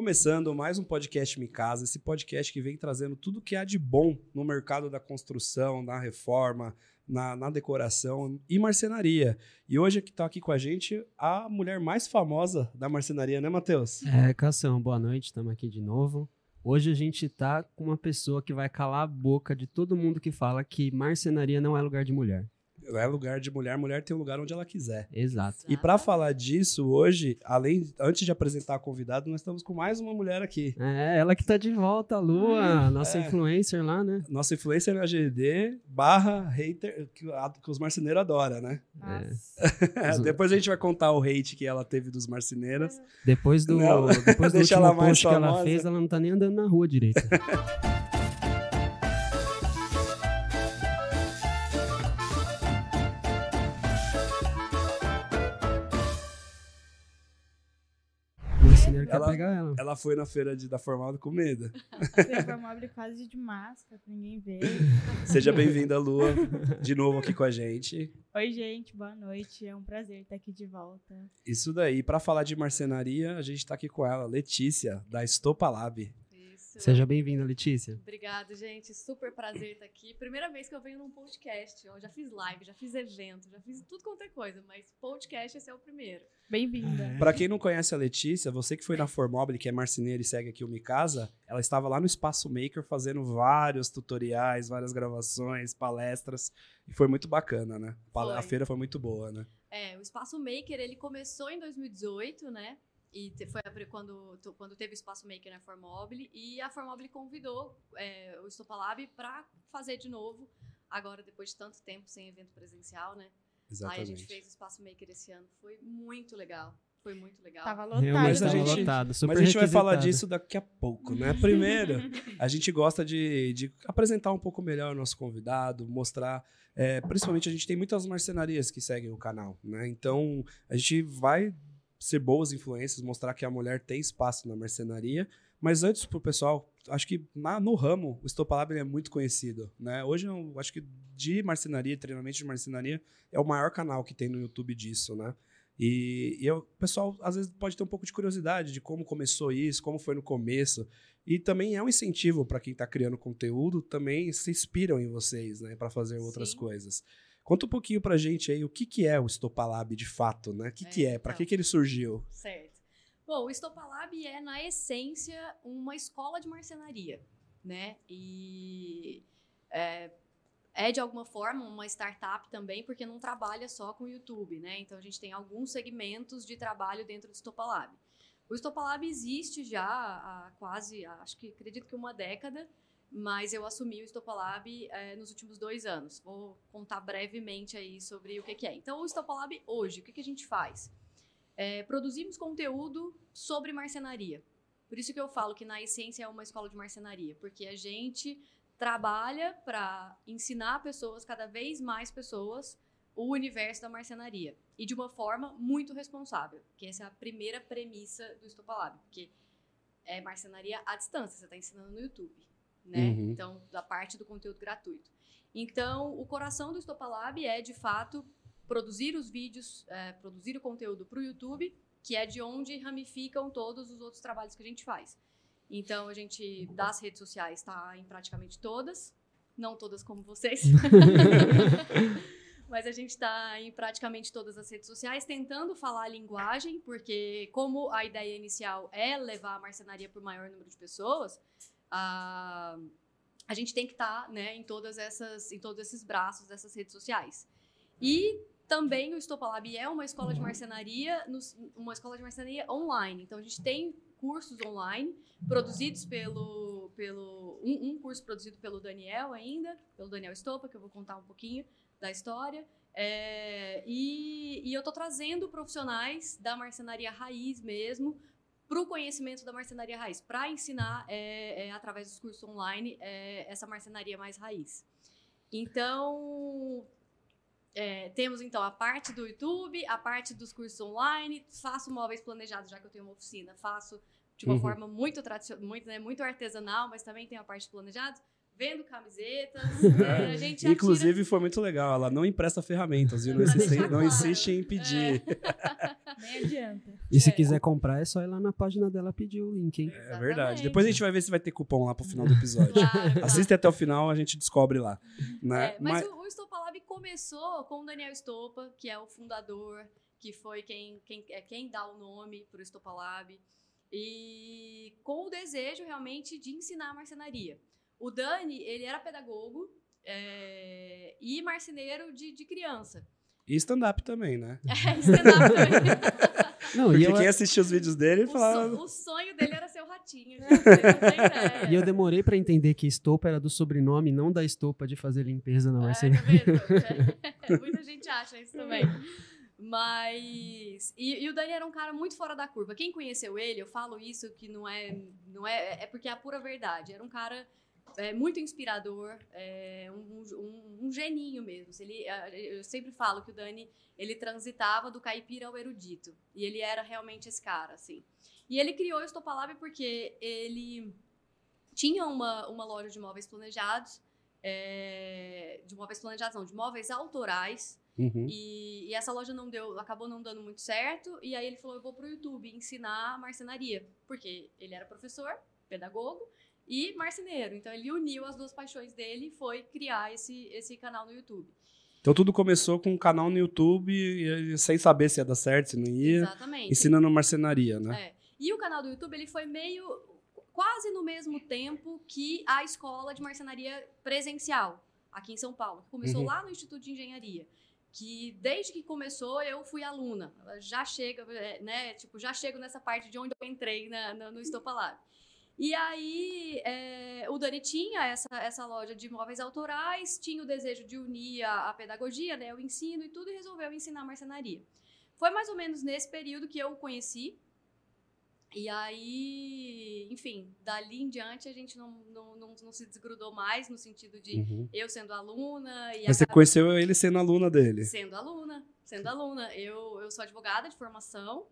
Começando mais um podcast Me Casa, esse podcast que vem trazendo tudo que há de bom no mercado da construção, na reforma, na, na decoração e marcenaria. E hoje que está aqui com a gente a mulher mais famosa da marcenaria, né, Matheus? É, Cação, boa noite, estamos aqui de novo. Hoje a gente tá com uma pessoa que vai calar a boca de todo mundo que fala que marcenaria não é lugar de mulher é lugar de mulher, mulher tem um lugar onde ela quiser. Exato. E para falar disso, hoje, além antes de apresentar a convidada, nós estamos com mais uma mulher aqui. É, ela que tá de volta, a Lua, nossa é. influencer lá, né? Nossa influencer na GD, barra hater, que, a, que os marceneiros adoram, né? É. depois a gente vai contar o hate que ela teve dos marceneiros. Depois do, não, depois do último ela post que ela fez, ela não tá nem andando na rua direito. quer ela, pegar ela. Ela foi na feira de, da Formal com medo. Feira Formal quase de máscara, pra ninguém ver. Seja bem-vinda, Lua, de novo aqui com a gente. Oi, gente, boa noite. É um prazer estar aqui de volta. Isso daí. Para falar de marcenaria, a gente está aqui com ela, Letícia, da Estopa Lab. Seja bem-vinda, Letícia. Obrigada, gente. Super prazer estar aqui. Primeira vez que eu venho num podcast. Eu já fiz live, já fiz evento, já fiz tudo quanto é coisa, mas podcast esse é o primeiro. Bem-vinda. É. Para quem não conhece a Letícia, você que foi na Formobile, que é marceneira e segue aqui o Micasa, ela estava lá no Espaço Maker fazendo vários tutoriais, várias gravações, palestras, e foi muito bacana, né? Foi. A feira foi muito boa, né? É, o Espaço Maker, ele começou em 2018, né? E foi quando, quando teve o Espaço Maker na Formobile. E a Formobile convidou é, o Estopalab para fazer de novo, agora depois de tanto tempo sem evento presencial, né? Exatamente. Aí a gente fez o Espaço Maker esse ano. Foi muito legal. Foi muito legal. Tava lotado. Mas a gente, lotado, mas a gente vai falar disso daqui a pouco, né? Primeiro, a gente gosta de, de apresentar um pouco melhor o nosso convidado, mostrar. É, principalmente a gente tem muitas marcenarias que seguem o canal, né? Então a gente vai ser boas influências, mostrar que a mulher tem espaço na marcenaria. Mas antes, pro pessoal, acho que na, no ramo, o Estopalab é muito conhecido. Né? Hoje, eu acho que de marcenaria, treinamento de marcenaria, é o maior canal que tem no YouTube disso, né? E, e o pessoal, às vezes, pode ter um pouco de curiosidade de como começou isso, como foi no começo. E também é um incentivo para quem está criando conteúdo, também se inspiram em vocês, né? Para fazer outras Sim. coisas. Conta um pouquinho pra gente aí o que, que é o Estopalab de fato, né? O que, é, que é? Para então, que, que ele surgiu? Certo. Bom, o Estopalab é, na essência, uma escola de marcenaria, né? E é, é, de alguma forma uma startup também, porque não trabalha só com o YouTube, né? Então a gente tem alguns segmentos de trabalho dentro do Estopalab. O Estopalab existe já há quase, acho que acredito que uma década, mas eu assumi o Estopalab é, nos últimos dois anos. Vou contar brevemente aí sobre o que, que é. Então, o Estopalab hoje, o que, que a gente faz? É, produzimos conteúdo sobre marcenaria. Por isso que eu falo que na essência é uma escola de marcenaria, porque a gente trabalha para ensinar pessoas, cada vez mais pessoas, o universo da marcenaria. E de uma forma muito responsável, que essa é a primeira premissa do Estopalab, porque é marcenaria à distância, você está ensinando no YouTube né? Uhum. Então, da parte do conteúdo gratuito. Então, o coração do Estopalab é, de fato, produzir os vídeos, é, produzir o conteúdo para o YouTube, que é de onde ramificam todos os outros trabalhos que a gente faz. Então, a gente, das redes sociais, está em praticamente todas, não todas como vocês, mas a gente está em praticamente todas as redes sociais, tentando falar a linguagem, porque como a ideia inicial é levar a marcenaria para o maior número de pessoas, a, a gente tem que estar tá, né, em todas essas, em todos esses braços dessas redes sociais. E também o Estopalab é uma escola de marcenaria, uma escola de marcenaria online. Então a gente tem cursos online produzidos pelo, pelo um, um, curso produzido pelo Daniel ainda, pelo Daniel Estopa, que eu vou contar um pouquinho da história. É, e, e eu estou trazendo profissionais da marcenaria raiz mesmo para o conhecimento da marcenaria raiz, para ensinar é, é, através dos cursos online é, essa marcenaria mais raiz. Então, é, temos então a parte do YouTube, a parte dos cursos online, faço móveis planejados, já que eu tenho uma oficina, faço de uma uhum. forma muito tradicional, muito, né, muito artesanal, mas também tem a parte de planejados vendo camisetas. Né? A gente Inclusive, atira... foi muito legal. Ela não empresta ferramentas, viu? Não, insiste, não insiste em pedir. É. Nem adianta. E se É. quiser comprar, é só ir lá na página dela pedir o link, hein? É verdade. Depois a gente vai ver se vai ter cupom lá pro final do episódio. Claro, claro. Assiste até o final, a gente descobre lá. Né? É, mas o, o Estopa Lab começou com o Daniel Estopa, que é o fundador, que foi quem, quem, é quem dá o nome para o Estopa Lab, e com o desejo realmente de ensinar marcenaria. O Dani, ele era pedagogo é, e marceneiro de, de criança. E stand-up também, né? É, stand-up também. Não, e Porque eu, quem assistia os vídeos dele falava. so- o sonho dele era ser o ratinho, e eu demorei pra entender que estopa era do sobrenome, não da estopa de fazer limpeza na É, marcenaria. tá vendo? É, muita gente acha isso também. Mas. E, e o Dani era um cara muito fora da curva. Quem conheceu ele, eu falo isso que não é. não É, é porque é a pura verdade. Era um cara é, muito inspirador, é, um, um, um geninho mesmo. Ele, eu sempre falo que o Dani ele transitava do caipira ao erudito. E ele era realmente esse cara, assim. E ele criou o Estopalab porque ele tinha uma, uma loja de móveis planejados é, de móveis planejados, não, de móveis autorais. Uhum. E, e essa loja não deu, acabou não dando muito certo. E aí ele falou: eu vou pro YouTube ensinar marcenaria. Porque ele era professor, pedagogo e marceneiro. Então ele uniu as duas paixões dele e foi criar esse, esse canal no YouTube. Então tudo começou com um canal no YouTube, sem saber se ia dar certo, se não ia, Exatamente. ensinando marcenaria, né? É. E o canal do YouTube ele foi meio quase no mesmo tempo que a escola de marcenaria presencial aqui em São Paulo, que começou Uhum. lá no Instituto de Engenharia. Que desde que começou eu fui aluna. Já chega, é, né? Tipo, já chego nessa parte de onde eu entrei na, na- no Estopa Lab. E aí, é, o Dani tinha essa, essa loja de móveis autorais, tinha o desejo de unir a, a pedagogia, né, o ensino e tudo, e resolveu ensinar marcenaria. Foi mais ou menos nesse período que eu o conheci. E aí, enfim, dali em diante a gente não, não, não, não se desgrudou mais, no sentido de Uhum. eu sendo aluna e Mas você acaba- conheceu ele sendo aluna dele. Sendo aluna, sendo aluna. Eu, eu sou advogada de formação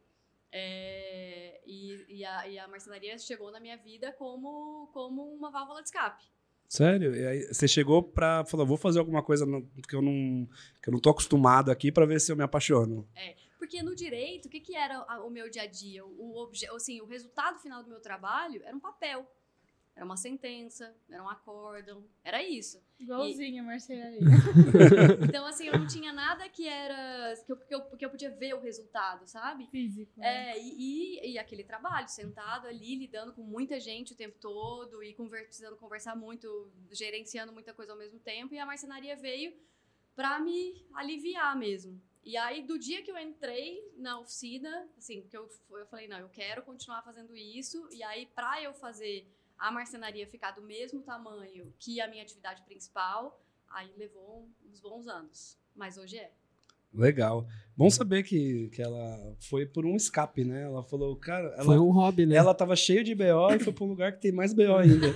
é, e, e, a, e a marcenaria chegou na minha vida como, como uma válvula de escape. Sério? E aí você chegou pra falar, vou fazer alguma coisa que eu não, que eu não tô acostumado aqui pra ver se eu me apaixono. Porque no direito, o que, que era o meu dia a dia? O, obje, assim, o resultado final do meu trabalho era um papel. Era uma sentença, era um acórdão, era isso. Igualzinho a marcenaria. Então, assim, eu não tinha nada que era. que eu, que eu, que eu podia ver o resultado, sabe? Físico. né? É, e, e- e aquele trabalho, sentado ali, lidando com muita gente o tempo todo e conver- precisando conversar muito, gerenciando muita coisa ao mesmo tempo. E a marcenaria veio pra me aliviar mesmo. E aí, do dia que eu entrei na oficina, assim, que eu, eu falei, não, eu quero continuar fazendo isso. E aí, pra eu fazer a marcenaria ficar do mesmo tamanho que a minha atividade principal, aí levou uns bons anos. Mas hoje é. Legal. Bom saber que, que ela foi por um escape, né? Ela falou, cara, ela, Foi um hobby, né? ela tava cheia de BO e foi pra um lugar que tem mais BO ainda.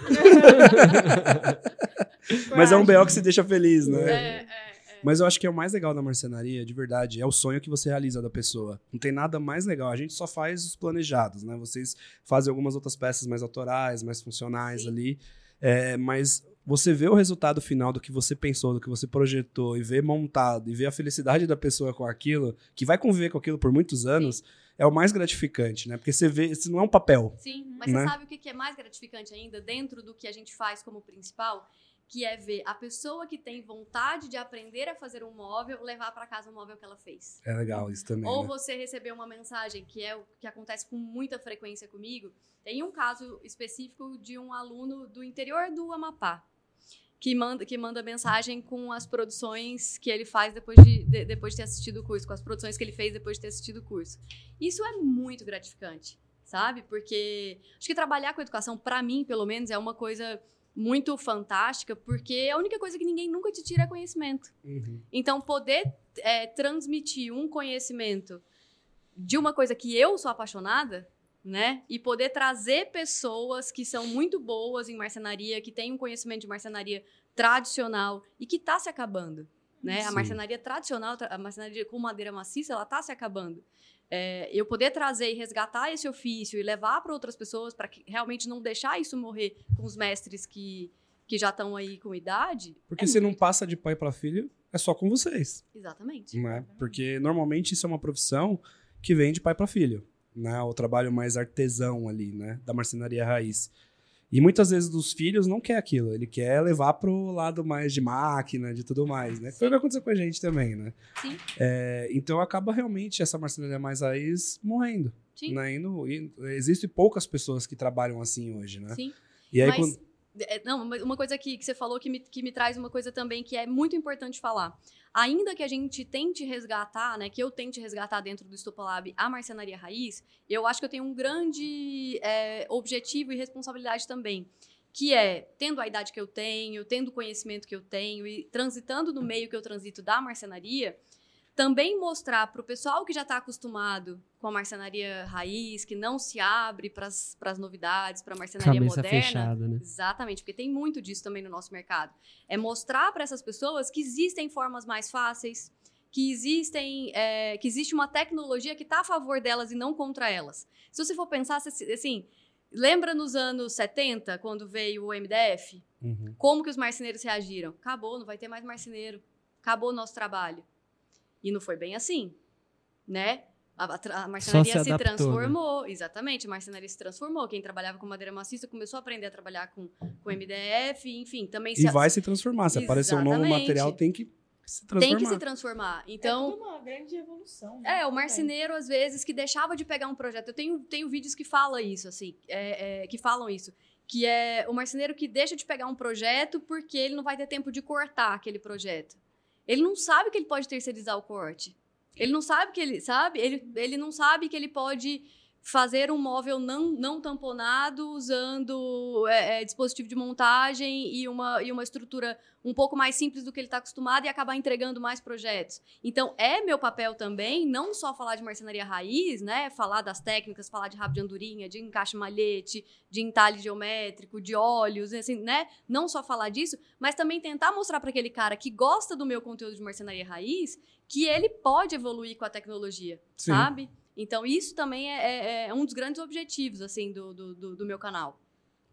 Mas é um BO que se deixa feliz, né? É, é, é. Mas eu acho que é o mais legal da marcenaria, de verdade, é o sonho que você realiza da pessoa. Não tem nada mais legal. A gente só faz os planejados, né? Vocês fazem algumas outras peças mais autorais, mais funcionais Sim. ali. É, mas você vê o resultado final do que você pensou, do que você projetou, e ver montado, e ver a felicidade da pessoa com aquilo, que vai conviver com aquilo por muitos anos, é o mais gratificante, né? Porque você vê, isso não é um papel. Sim, mas Né? você sabe o que é mais gratificante ainda, dentro do que a gente faz como principal? Que é ver a pessoa que tem vontade de aprender a fazer um móvel levar para casa o móvel que ela fez. É legal isso também. Ou né? você receber uma mensagem, que é o que acontece com muita frequência comigo. Tem um caso específico de um aluno do interior do Amapá. Que manda, que manda mensagem com as produções que ele faz depois de, de- depois de ter assistido o curso, com as produções que ele fez depois de ter assistido o curso. Isso é muito gratificante, sabe? Porque acho que trabalhar com educação, para mim, pelo menos, é uma coisa muito fantástica, porque a única coisa que ninguém nunca te tira é conhecimento. Uhum. Então, poder é, transmitir um conhecimento de uma coisa que eu sou apaixonada, né? E poder trazer pessoas que são muito boas em marcenaria, que têm um conhecimento de marcenaria tradicional e que está se acabando, né? A marcenaria tradicional, a marcenaria com madeira maciça, ela está se acabando. É, eu poder trazer e resgatar esse ofício e levar para outras pessoas para realmente não deixar isso morrer com os mestres que, que já estão aí com idade. Porque é se não passa de pai para filho, é só com vocês. Exatamente. né? Porque normalmente isso é uma profissão que vem de pai para filho, né? O trabalho mais artesão ali, né? Da marcenaria raiz. E muitas vezes dos filhos não quer aquilo, ele quer levar pro lado mais de máquina, de tudo mais, né? Foi o que aconteceu com a gente também, né? Sim. É, então acaba realmente essa marcenaria mais raiz morrendo, Sim. né? E existem poucas pessoas que trabalham assim hoje, né? Sim. E aí Mas, quando... é, não, mas uma coisa que, que você falou que me, que me traz uma coisa também que é muito importante falar. Ainda que a gente tente resgatar, né, que eu tente resgatar dentro do Estopalab a marcenaria raiz, eu acho que eu tenho um grande é, objetivo e responsabilidade também, que é, tendo a idade que eu tenho, tendo o conhecimento que eu tenho e transitando no meio que eu transito da marcenaria, também mostrar para o pessoal que já está acostumado com a marcenaria raiz, que não se abre para as novidades, para a marcenaria Cabeça moderna. fechada, né? Exatamente, porque tem muito disso também no nosso mercado. É mostrar para essas pessoas que existem formas mais fáceis, que existem, é, que existe uma tecnologia que está a favor delas e não contra elas. Se você for pensar, assim, lembra nos anos 70, quando veio o MDF? Uhum. Como que os marceneiros reagiram? Acabou, não vai ter mais marceneiro. Acabou o nosso trabalho. E não foi bem assim, né? A, a a marcenaria se se, né? transformou, exatamente, a marcenaria se transformou. Quem trabalhava com madeira maciça começou a aprender a trabalhar com, com MDF, enfim, também E se vai se transformar. Se aparecer um novo material, tem que se transformar. tem que se transformar. Então, é tudo uma grande evolução. né? é, o marceneiro, às vezes, que deixava de pegar um projeto. Eu tenho, tenho vídeos que falam isso, assim, é, é, que falam isso. Que é o marceneiro que deixa de pegar um projeto porque ele não vai ter tempo de cortar aquele projeto. Ele não sabe que ele pode terceirizar o corte. Ele não sabe que ele, sabe? Ele, ele não sabe que ele pode fazer um móvel não, não tamponado usando é, é, dispositivo de montagem e uma, e uma estrutura um pouco mais simples do que ele está acostumado e acabar entregando mais projetos. Então, é meu papel também, não só falar de marcenaria raiz, né? Falar das técnicas, falar de rabo de andorinha, de encaixe malhete, de entalhe geométrico, de óleos, assim, né? Não só falar disso, mas também tentar mostrar para aquele cara que gosta do meu conteúdo de marcenaria raiz que ele pode evoluir com a tecnologia, Sim. sabe? Então, isso também é, é- é um dos grandes objetivos, assim, do, do, do- do meu canal.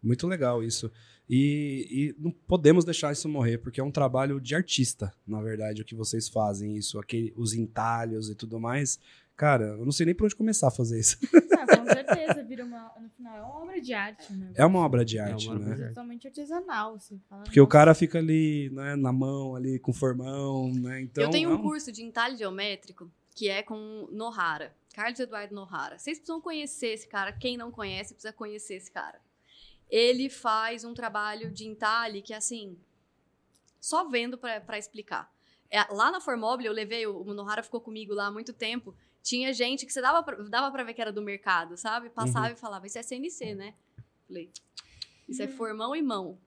Muito legal isso. E, e não podemos deixar isso morrer, porque é um trabalho de artista, na verdade, o que vocês fazem, isso, aquele, os entalhos e tudo mais. Cara, eu não sei nem por onde começar a fazer isso. Ah, com certeza, vira uma, no final é uma obra de arte, né? É uma obra de É uma arte, obra né? arte. totalmente artesanal, você fala. Porque o cara fica ali, né, na mão, ali com formão, né? Então, eu tenho é um curso de entalhe geométrico que é com Nohara, Carlos Eduardo Nohara. Vocês precisam conhecer esse cara. Quem não conhece, precisa conhecer esse cara. Ele faz um trabalho de entalhe que, assim, só vendo para explicar. É, lá na Formobile, eu levei, o o Nohara ficou comigo lá há muito tempo. Tinha gente que você dava pra, dava pra ver que era do mercado, sabe? Passava Uhum. e falava, isso é CNC, né? Falei, isso é formão e mão.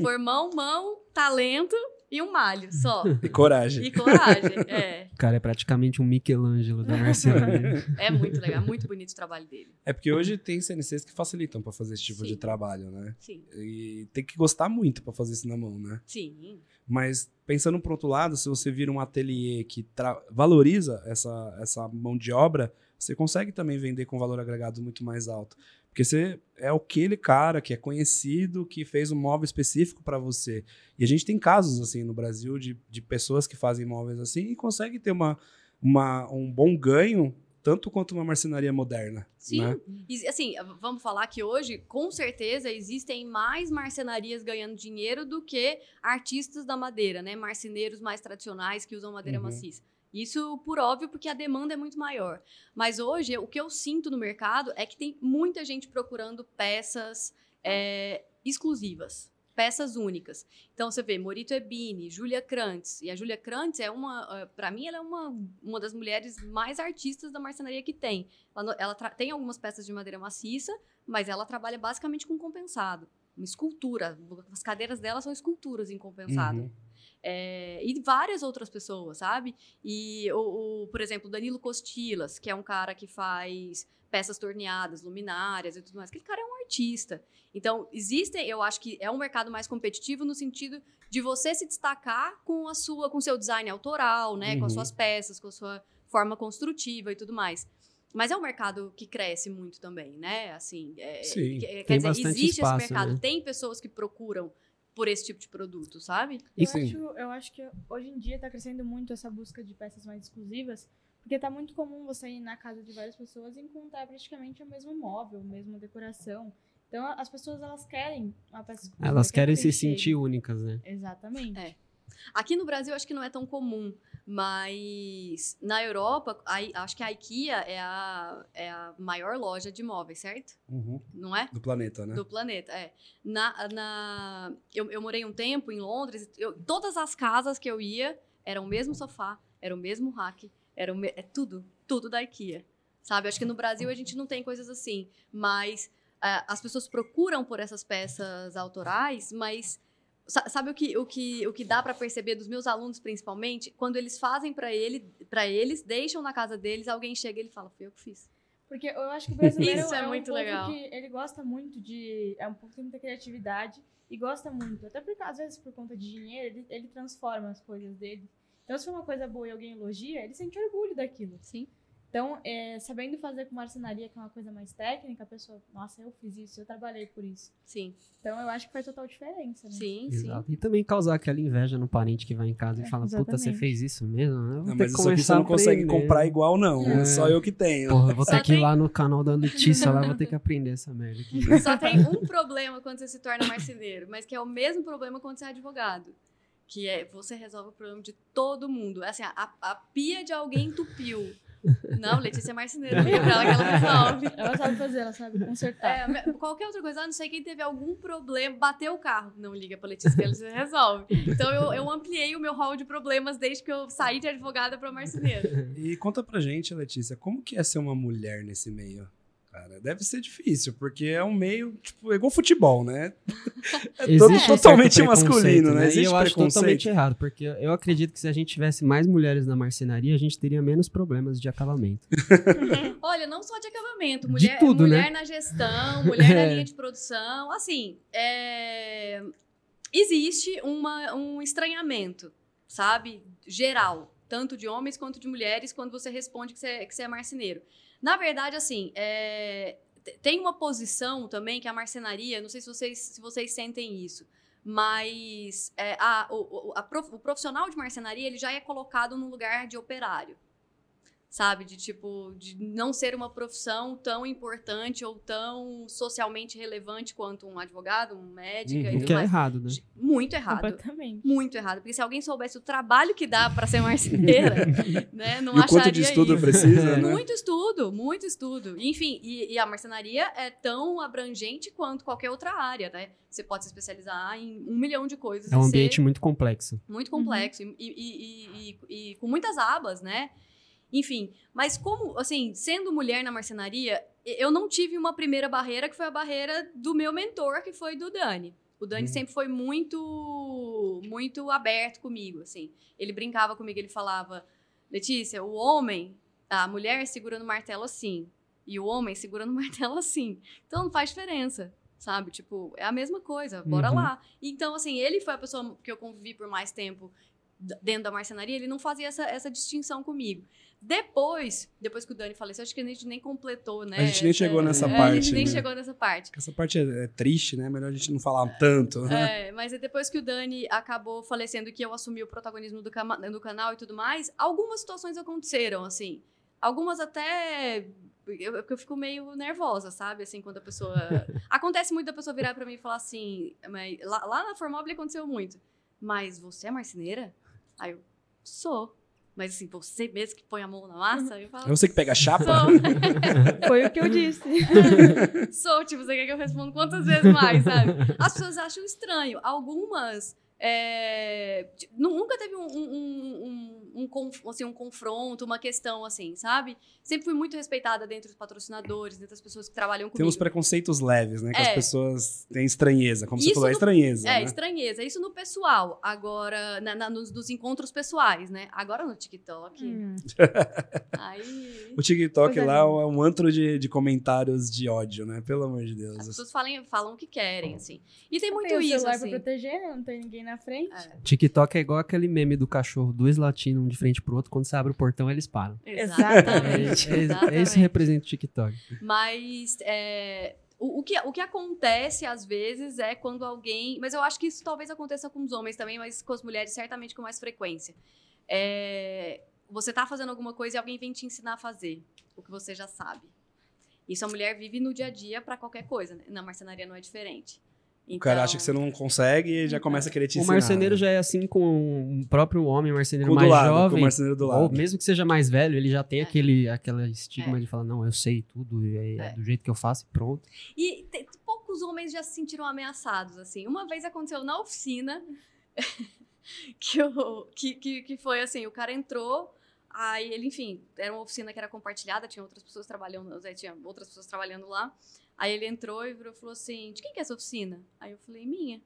Formão, mão, talento e um malho só. E coragem. E coragem, é. O cara é praticamente um Michelangelo da marcenaria. É muito legal, muito bonito o trabalho dele. É porque hoje tem CNCs que facilitam pra fazer esse tipo de Sim. trabalho, né? Sim, E tem que gostar muito pra fazer isso na mão, né? sim. Mas pensando por outro lado, se você vira um ateliê que valoriza essa, essa mão de obra, você consegue também vender com valor agregado muito mais alto. Porque você é aquele cara que é conhecido, que fez um móvel específico para você. E a gente tem casos assim no Brasil de, de pessoas que fazem móveis assim e conseguem ter uma, uma, um bom ganho, tanto quanto uma marcenaria moderna. Sim. Né? E, assim, vamos falar que hoje, com certeza, existem mais marcenarias ganhando dinheiro do que artistas da madeira, né? Marceneiros mais tradicionais que usam madeira Uhum. maciça. Isso por óbvio, porque a demanda é muito maior. Mas hoje, o que eu sinto no mercado é que tem muita gente procurando peças é, exclusivas, peças únicas. Então você vê Morito Ebini, Julia Krantz. E a Julia Krantz é uma, para mim, ela é uma, uma das mulheres mais artistas da marcenaria que tem. Ela, ela tem algumas peças de madeira maciça, mas ela trabalha basicamente com compensado. Uma escultura. As cadeiras dela são esculturas em compensado. Uhum. É, e várias outras pessoas, sabe? E, o, o, por exemplo, o Danilo Costilas, que é um cara que faz peças torneadas, luminárias e tudo mais. Aquele cara é um artista. Então, existem, eu acho que é um mercado mais competitivo no sentido de você se destacar com a sua, com seu design autoral, né? Com as Uhum. suas peças, com a sua forma construtiva e tudo mais. Mas é um mercado que cresce muito também, né? Assim, é, Sim, é, quer tem dizer, existe espaço, esse mercado, né? tem pessoas que procuram por esse tipo de produto, sabe? Eu Sim. acho, eu acho que hoje em dia tá crescendo muito essa busca de peças mais exclusivas, Porque tá muito comum você ir na casa de várias pessoas e encontrar praticamente o mesmo móvel, a mesma decoração. Então as pessoas elas querem uma peça Elas que querem se sentir únicas, né? Exatamente. É. Aqui no Brasil acho que não é tão comum, mas na Europa, a- acho que a IKEA é a, é a maior loja de móveis, certo? Uhum. Não é? Do planeta, né? Do planeta, é. Na, na, eu, eu morei um tempo em Londres, eu- todas as casas que eu ia eram o mesmo sofá, era o mesmo rack, era o é tudo, tudo da IKEA. Sabe? Acho que no Brasil a gente não tem coisas assim, mas ah, as pessoas procuram por essas peças autorais, mas sabe o que, o que, o que dá para perceber dos meus alunos principalmente? Quando eles fazem para ele, para eles, deixam na casa deles, alguém chega e ele fala, foi eu que fiz. Porque eu acho que o brasileiro Isso é um muito povo legal. que ele gosta muito de. É um povo que tem muita criatividade e gosta muito. Até porque, às vezes, por conta de dinheiro, ele, ele transforma as coisas dele. Então, se for uma coisa boa e alguém elogia, ele sente orgulho daquilo. Sim. Então, é, sabendo fazer com marcenaria, que é uma coisa mais técnica, a pessoa, nossa, eu fiz isso, eu trabalhei por isso. Sim, Então, eu acho que faz total diferença, né? sim, sim. Exato. E também causar aquela inveja no parente que vai em casa e É, fala, puta, você exatamente. fez isso mesmo? Eu vou Não, ter mas que isso aqui você não consegue comprar igual, não. É É. só eu que tenho. Porra, eu vou Só ter que ir tem- lá no canal da Letícia lá, vou ter que aprender essa merda aqui. Só tem um problema quando você se torna marceneiro, mas que é o mesmo problema quando você é advogado. Que é, você resolve o problema de todo mundo. Assim, a, a pia de alguém entupiu. Não, Letícia é marceneira, liga pra ela que ela resolve. Ela sabe fazer, ela sabe consertar. É, qualquer outra coisa, ah, não sei quem teve algum problema, bateu o carro. Não liga pra Letícia que ela resolve. Então eu, eu ampliei o meu hall de problemas desde que eu saí de advogada pra marceneira. E conta pra gente, Letícia, como que é ser uma mulher nesse meio? Cara, deve ser difícil, porque é um meio, tipo, é igual futebol, né? É todo- Existe totalmente masculino, né? E Existe eu acho totalmente errado, porque eu acredito que se a gente tivesse mais mulheres na marcenaria, a gente teria menos problemas de acabamento. Olha, não só de acabamento, De mulher, tudo, mulher né? na gestão, mulher na É. linha de produção, assim, é, existe uma, um estranhamento, sabe, geral, tanto de homens quanto de mulheres, quando você responde que você, que você é marceneiro. Na verdade, assim, é, te- tem uma posição também que a marcenaria, não sei se vocês, se vocês sentem isso, mas é, a- o- a prof- o profissional de marcenaria ele já é colocado no lugar de operário sabe? De tipo, de não ser uma profissão tão importante ou tão socialmente relevante quanto um advogado, um médico Uhum. e que é mais. errado, né? Muito errado. Completamente. Muito errado. Porque se alguém soubesse o trabalho que dá para ser marceneira, né? Não E acharia quanto de estudo isso. precisa, né? Muito estudo, muito estudo. Enfim, e, e a marcenaria é tão abrangente quanto qualquer outra área, né? Você pode se especializar em um milhão de coisas. É um ser ambiente muito complexo. muito complexo e, e- e- e- e com muitas abas, né? Enfim, mas como, assim, sendo mulher na marcenaria, eu não tive uma primeira barreira que foi a barreira do meu mentor, que foi do Dani. O Dani Uhum. sempre foi muito, muito aberto comigo, assim. Ele brincava comigo, ele falava, Letícia, o homem, a mulher segura no martelo assim, e o homem segura no martelo assim. Então não faz diferença, sabe? Tipo, é a mesma coisa, bora Uhum. lá. Então, assim, ele foi a pessoa que eu convivi por mais tempo dentro da marcenaria, ele não fazia essa, essa distinção comigo. Depois, depois que o Dani faleceu, acho que a gente nem completou, né? A gente nem chegou nessa é, A parte, gente nem né? chegou nessa parte. Essa parte é, é triste, né? Melhor a gente não falar tanto. né? É, mas é depois que o Dani acabou falecendo que eu assumi o protagonismo do, do canal e tudo mais, algumas situações aconteceram, assim. Algumas até. Eu, eu fico meio nervosa, sabe? Assim, quando a pessoa. Acontece muito da pessoa virar pra mim e falar assim. Mas, lá, lá na Formobile aconteceu muito. Mas você é marceneira? Aí eu sou. Mas assim, você mesmo que põe a mão na massa? Eu falo. É você que pega a chapa? Sou. Foi o que eu disse. Sou, tipo, você quer que eu responda quantas vezes mais, sabe? As pessoas acham estranho. Algumas. É, nunca teve um, um, um, um, um assim, um confronto, uma questão assim, sabe? Sempre fui muito respeitada dentro dos patrocinadores, dentro das pessoas que trabalham Tem comigo. uns preconeitos leves, né? Que as É. pessoas têm estranheza. Como você Isso falou, é no- estranheza. É, né? estranheza. Isso no pessoal. Agora, na, na- nos, nos encontros pessoais, né? Agora no TikTok. Hum. Aí. O TikTok Coisa lá é um antro de, de comentários de ódio, né? Pelo amor de Deus. As pessoas falam, falam o que querem, assim. E tem muito tem o isso, celular assim. pra proteger? Não tem ninguém na frente. É, TikTok é igual aquele meme do cachorro, dois latinos um de frente pro outro, quando você abre o portão, eles param. É, exatamente. é, é, exatamente. isso que representa o TikTok. Mas é, o, o que, o que acontece às vezes é quando alguém. Mas eu acho que isso talvez aconteça com os homens também, mas com as mulheres certamente com mais frequência. É, você tá fazendo alguma coisa e alguém vem te ensinar a fazer o que você já sabe. Isso a mulher vive no dia a dia para qualquer coisa. Né? Na marcenaria não é diferente. Então, o cara acha que você não consegue e já então, começa a querer te o ensinar. O marceneiro né? já é assim com o próprio homem, marceneiro com mais lado, jovem. Com o marceneiro do lado. Ou mesmo que seja mais velho, ele já tem é. aquele aquela estigma é. de falar, não, eu sei tudo, é, é, do jeito que eu faço e pronto. E te, poucos homens já se sentiram ameaçados, assim. Uma vez aconteceu na oficina que, eu, que, que, que foi assim, o cara entrou Aí ele, enfim, era uma oficina que era compartilhada, tinha outras pessoas trabalhando, tinha outras pessoas trabalhando lá. Aí ele entrou e virou, falou assim: "De quem que é essa oficina?" Aí eu falei: "Minha".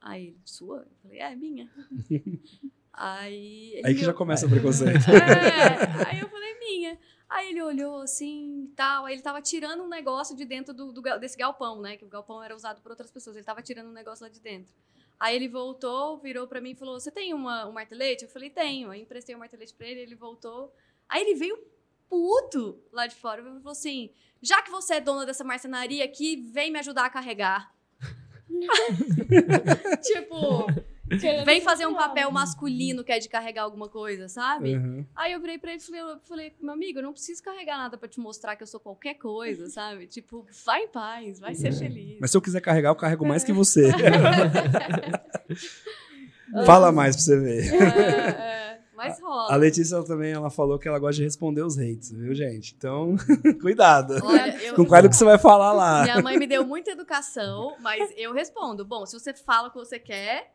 Aí ele: "Sua?" Eu falei: "É, minha". aí Aí que já começa o preconceito. É, aí eu falei: "Minha". Aí ele olhou assim, tal, aí ele tava tirando um negócio de dentro do, do, desse galpão, né? Que o galpão era usado por outras pessoas. Ele tava tirando um negócio lá de dentro. Aí ele voltou, virou para mim e falou: Você tem uma, um martelete? Eu falei: Tenho. Aí emprestei o um martelete pra ele, ele voltou. Aí ele veio puto lá de fora. Ele falou assim: Já que você é dona dessa marcenaria aqui, vem me ajudar a carregar. tipo, Vem fazer um papel masculino que é de carregar alguma coisa, sabe? Uhum. Aí eu virei pra ele e falei, falei, meu amigo, eu não preciso carregar nada pra te mostrar que eu sou qualquer coisa, sabe? Tipo, vai em paz, vai ser feliz. Mas se eu quiser carregar, eu carrego mais que você. Fala mais pra você ver. É, é. Mas rola. A Letícia também, ela falou que ela gosta de responder os hates, viu, gente? Então, cuidado. Olha, eu... Com qual que você vai falar lá. Minha mãe me deu muita educação, mas eu respondo. Bom, se você fala o que você quer,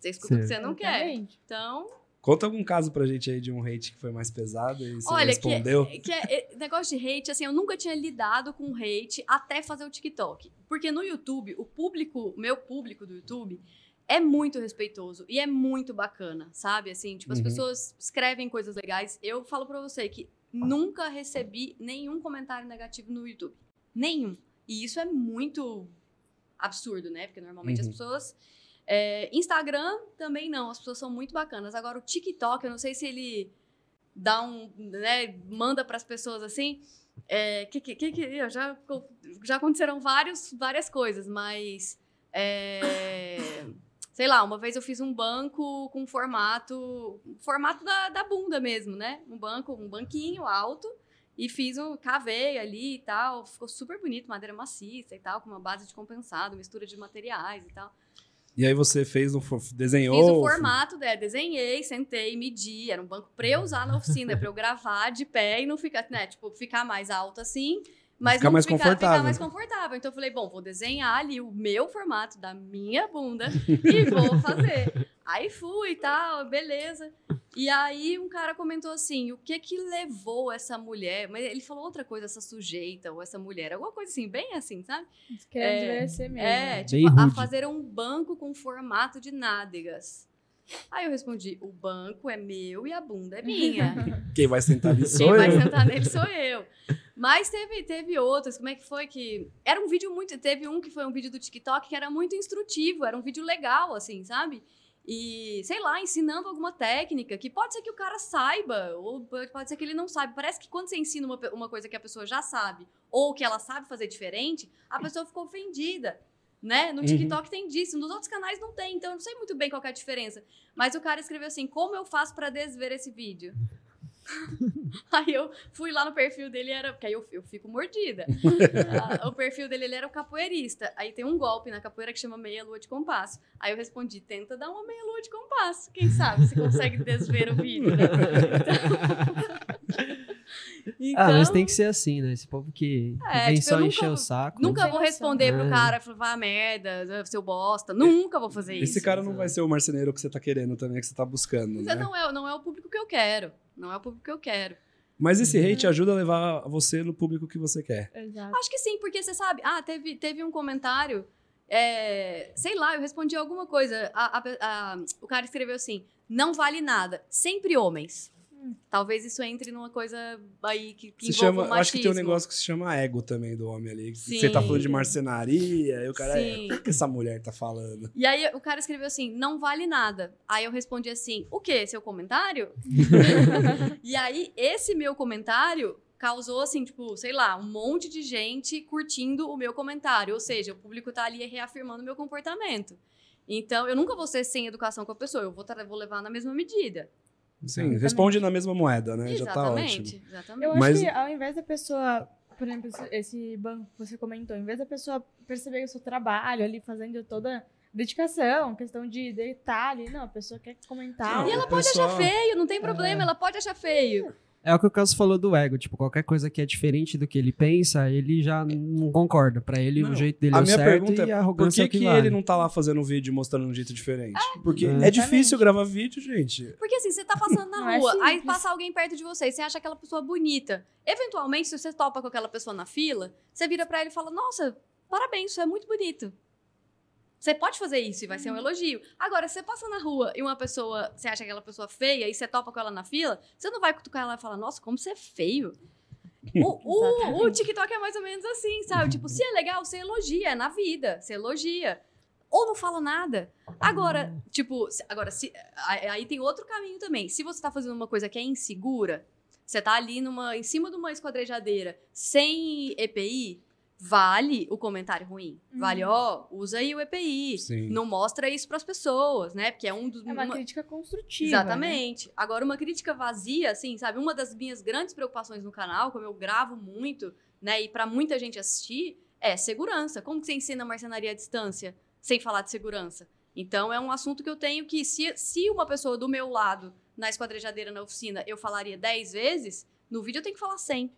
você escuta o que você não quer. Então. Conta algum caso pra gente aí de um hate que foi mais pesado e você Olha, respondeu. Que, que é, é, negócio de hate, assim, eu nunca tinha lidado com hate até fazer o TikTok. Porque no YouTube, o público, o meu público do YouTube, é muito respeitoso e é muito bacana, sabe? Assim, tipo, as uhum. pessoas escrevem coisas legais. Eu falo pra você que nunca recebi nenhum comentário negativo no YouTube. Nenhum. E isso é muito absurdo, né? Porque normalmente uhum. as pessoas é, Instagram também não, as pessoas são muito bacanas. Agora o TikTok, eu não sei se ele dá um, né, manda para as pessoas assim. É, que, que, que, já, já aconteceram vários, várias coisas, mas é, sei lá, uma vez eu fiz um banco com formato, formato da, da bunda mesmo, né? Um banco, um banquinho alto e fiz um cavei ali e tal, ficou super bonito, madeira maciça e tal, com uma base de compensado, mistura de materiais e tal. E aí você fez, um, desenhou? Fiz o formato, né? desenhei, sentei, medi. Era um banco pra eu usar na oficina, pra eu gravar de pé e não ficar, né? Tipo, ficar mais alto assim. Mas ficar não mais ficar, confortável. ficar mais confortável. Então eu falei, bom, vou desenhar ali o meu formato da minha bunda e vou fazer. Aí fui e tal, beleza. E aí um cara comentou assim, o que que levou essa mulher? Mas ele falou outra coisa, essa sujeita ou essa mulher, alguma coisa assim, bem assim, sabe? Quer é, mesmo. É, tipo, a fazer um banco com formato de nádegas. Aí eu respondi: o banco é meu e a bunda é minha. Quem vai sentar ali sou Quem eu. vai sentar nele sou eu. Mas teve, teve outros. Como é que foi que. Era um vídeo muito. Teve um que foi um vídeo do TikTok que era muito instrutivo, era um vídeo legal, assim, sabe? E, sei lá, ensinando alguma técnica que pode ser que o cara saiba, ou pode ser que ele não saiba. Parece que quando você ensina uma, uma coisa que a pessoa já sabe, ou que ela sabe fazer diferente, a pessoa ficou ofendida né? No uhum. TikTok uhum. tem disso, nos outros canais não tem, então eu não sei muito bem qual é a diferença. Mas o cara escreveu assim: como eu faço para desver esse vídeo? aí eu fui lá no perfil dele, era. Porque aí eu, eu fico mordida. Ah, o perfil dele ele era o capoeirista. Aí tem um golpe na capoeira que chama meia lua de compasso. Aí eu respondi: tenta dar uma meia lua de compasso. Quem sabe você consegue desver o vídeo, né? Então... Então, ah, mas tem então que ser assim, né? Esse povo que é, vem tipo, só encher o saco. Nunca vou responder pro é. cara, falar, merda, seu bosta. Nunca vou fazer Esse isso. Esse cara não vai ser o marceneiro que você tá querendo também, que você tá buscando. Mas né? não, é, não é o público que eu quero. Não é o público que eu quero. Mas esse uhum. hate ajuda a levar você no público que você quer. Exato. Acho que sim, porque você sabe. Ah, teve, teve um comentário. É, sei lá, eu respondi alguma coisa. A, a, a, o cara escreveu assim: não vale nada. Sempre homens. Talvez isso entre numa coisa aí que, que se chama, Acho que tem um negócio que se chama ego também do homem ali. Sim. Você tá falando de marcenaria, e o cara, é, o que essa mulher tá falando? E aí o cara escreveu assim, não vale nada. Aí eu respondi assim, o quê? Seu comentário? e aí esse meu comentário causou, assim, tipo, sei lá, um monte de gente curtindo o meu comentário. Ou seja, o público tá ali reafirmando o meu comportamento. Então, eu nunca vou ser sem educação com a pessoa, eu vou, vou levar na mesma medida. Sim, Exatamente. responde na mesma moeda, né? Já tá ótimo. Exatamente, exatamente. Eu acho Mas- que ao invés da pessoa, por exemplo, esse, banco que você comentou, ao invés da pessoa perceber o seu trabalho ali, fazendo toda dedicação, questão de detalhe, não, a pessoa quer comentar. Não, E ela pode pessoal- achar feio, não tem problema, ela pode achar feio. É o que o Caso falou do ego. Tipo, qualquer coisa que é diferente do que ele pensa, ele já não concorda. Pra ele, Não, o jeito dele A é o minha certo pergunta e a é, por arrogância que, é o que vale. ele não tá lá fazendo um vídeo mostrando um jeito diferente? Porque É. é, difícil gravar vídeo, gente. Porque assim, você tá passando na é rua, aí passa alguém perto de você e você acha aquela pessoa bonita. Eventualmente, se você topa com aquela pessoa na fila, você vira pra ele e fala: Nossa, parabéns, isso é muito bonito. Você pode fazer isso e vai ser um elogio. Agora, se você passa na rua e uma pessoa, você acha aquela pessoa feia e você topa com ela na fila, você não vai cutucar ela e falar, nossa, como você é feio. O, o, o. TikTok é mais ou menos assim, sabe? Tipo, se é legal, você elogia, é na vida, você elogia. Ou não fala nada. Agora, tipo, se- agora, se, aí aí tem outro caminho também. Se você tá fazendo uma coisa que é insegura, você tá ali numa, em cima de uma esquadrejadeira sem EPI, vale o comentário ruim. Vale, ó, usa aí o EPI. Sim. Não mostra isso pras pessoas, né? Porque é um dos. É uma uma- crítica construtiva. Exatamente. Agora, uma crítica vazia, assim, sabe? Uma das minhas grandes preocupações no canal, como eu gravo muito, né? E pra muita gente assistir, é segurança. Como que você ensina marcenaria à distância sem falar de segurança? Então, é um assunto que eu tenho que, se, se uma pessoa do meu lado, na esquadrejadeira, na oficina, eu falaria 10 vezes, no vídeo eu tenho que falar 100.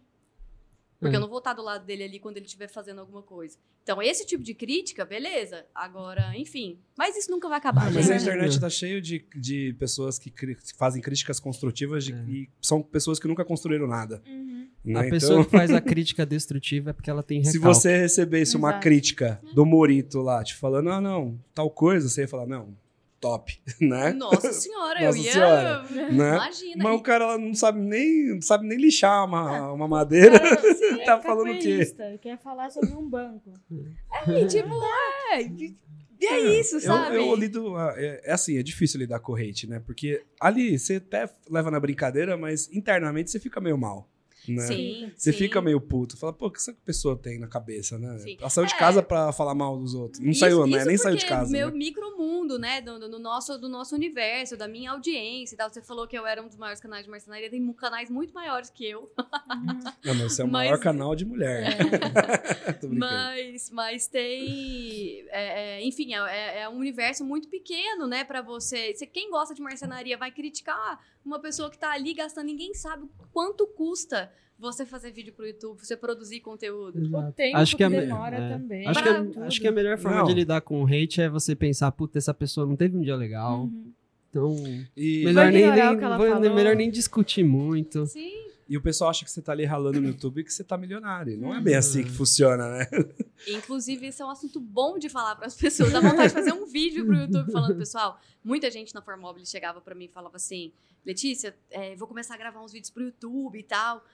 Porque É. eu não vou estar do lado dele ali quando ele estiver fazendo alguma coisa. Então, esse tipo de crítica, beleza. Agora, enfim. Mas isso nunca vai acabar. Ah, mas a gente. internet tá cheio de, de pessoas que cri- fazem críticas construtivas de- É. e são pessoas que nunca construíram nada. Uhum. né? A pessoa Então, que faz a crítica destrutiva é porque ela tem se recalque. você recebesse uma Exato. crítica do Morito lá, te falando, ah, não, tal coisa, você ia falar, não, top, né? Nossa senhora, Nossa eu ia. senhora, né? Imagina. Mas o cara não sabe nem, não sabe nem lixar uma, uma madeira. Cara, sim, Tá é falando o quê? Quer falar sobre um banco. E, tipo, é. E é isso, Eu, sabe? eu lido. ah, É, é assim, é difícil lidar com hate, né? Porque ali você até leva na brincadeira, mas internamente você fica meio mal. Né? Sim. Você sim. fica meio puto. Fala, pô, o que essa pessoa tem na cabeça, né? Sim. Ela saiu de É. casa pra falar mal dos outros. Não Isso- saiu, né? Nem saiu de porque casa. Meu né? micromundo, né? Do, do- nosso, do nosso universo, da minha audiência e tal. Você falou que eu era um dos maiores canais de marcenaria. Tem canais muito maiores que eu. Não, mas você é o Mas- maior canal de mulher. Brincando. Mas, mas tem. é, é, enfim, é- é, é um universo muito pequeno, né, pra você. você. Quem gosta de marcenaria vai criticar uma pessoa que tá ali gastando. Ninguém sabe o quanto custa você fazer vídeo pro YouTube, você produzir conteúdo. O Exato. tempo Acho que que me- demora é. também. Acho que, Pra a, acho que a melhor forma Não. de lidar com o hate é você pensar, puta, essa pessoa não teve um dia legal. Uhum. Então, E, melhor nem, nem- o vou- melhor nem discutir muito. Sim. e o pessoal acha que você tá ali ralando no YouTube e que você tá milionário. Não é bem assim que funciona, né? Inclusive, esse é um assunto bom de falar para as pessoas. Dá vontade de fazer um vídeo pro YouTube falando, pessoal. Muita gente na Formobile chegava para mim e falava assim: Letícia, é, vou começar a gravar uns vídeos pro YouTube e tal.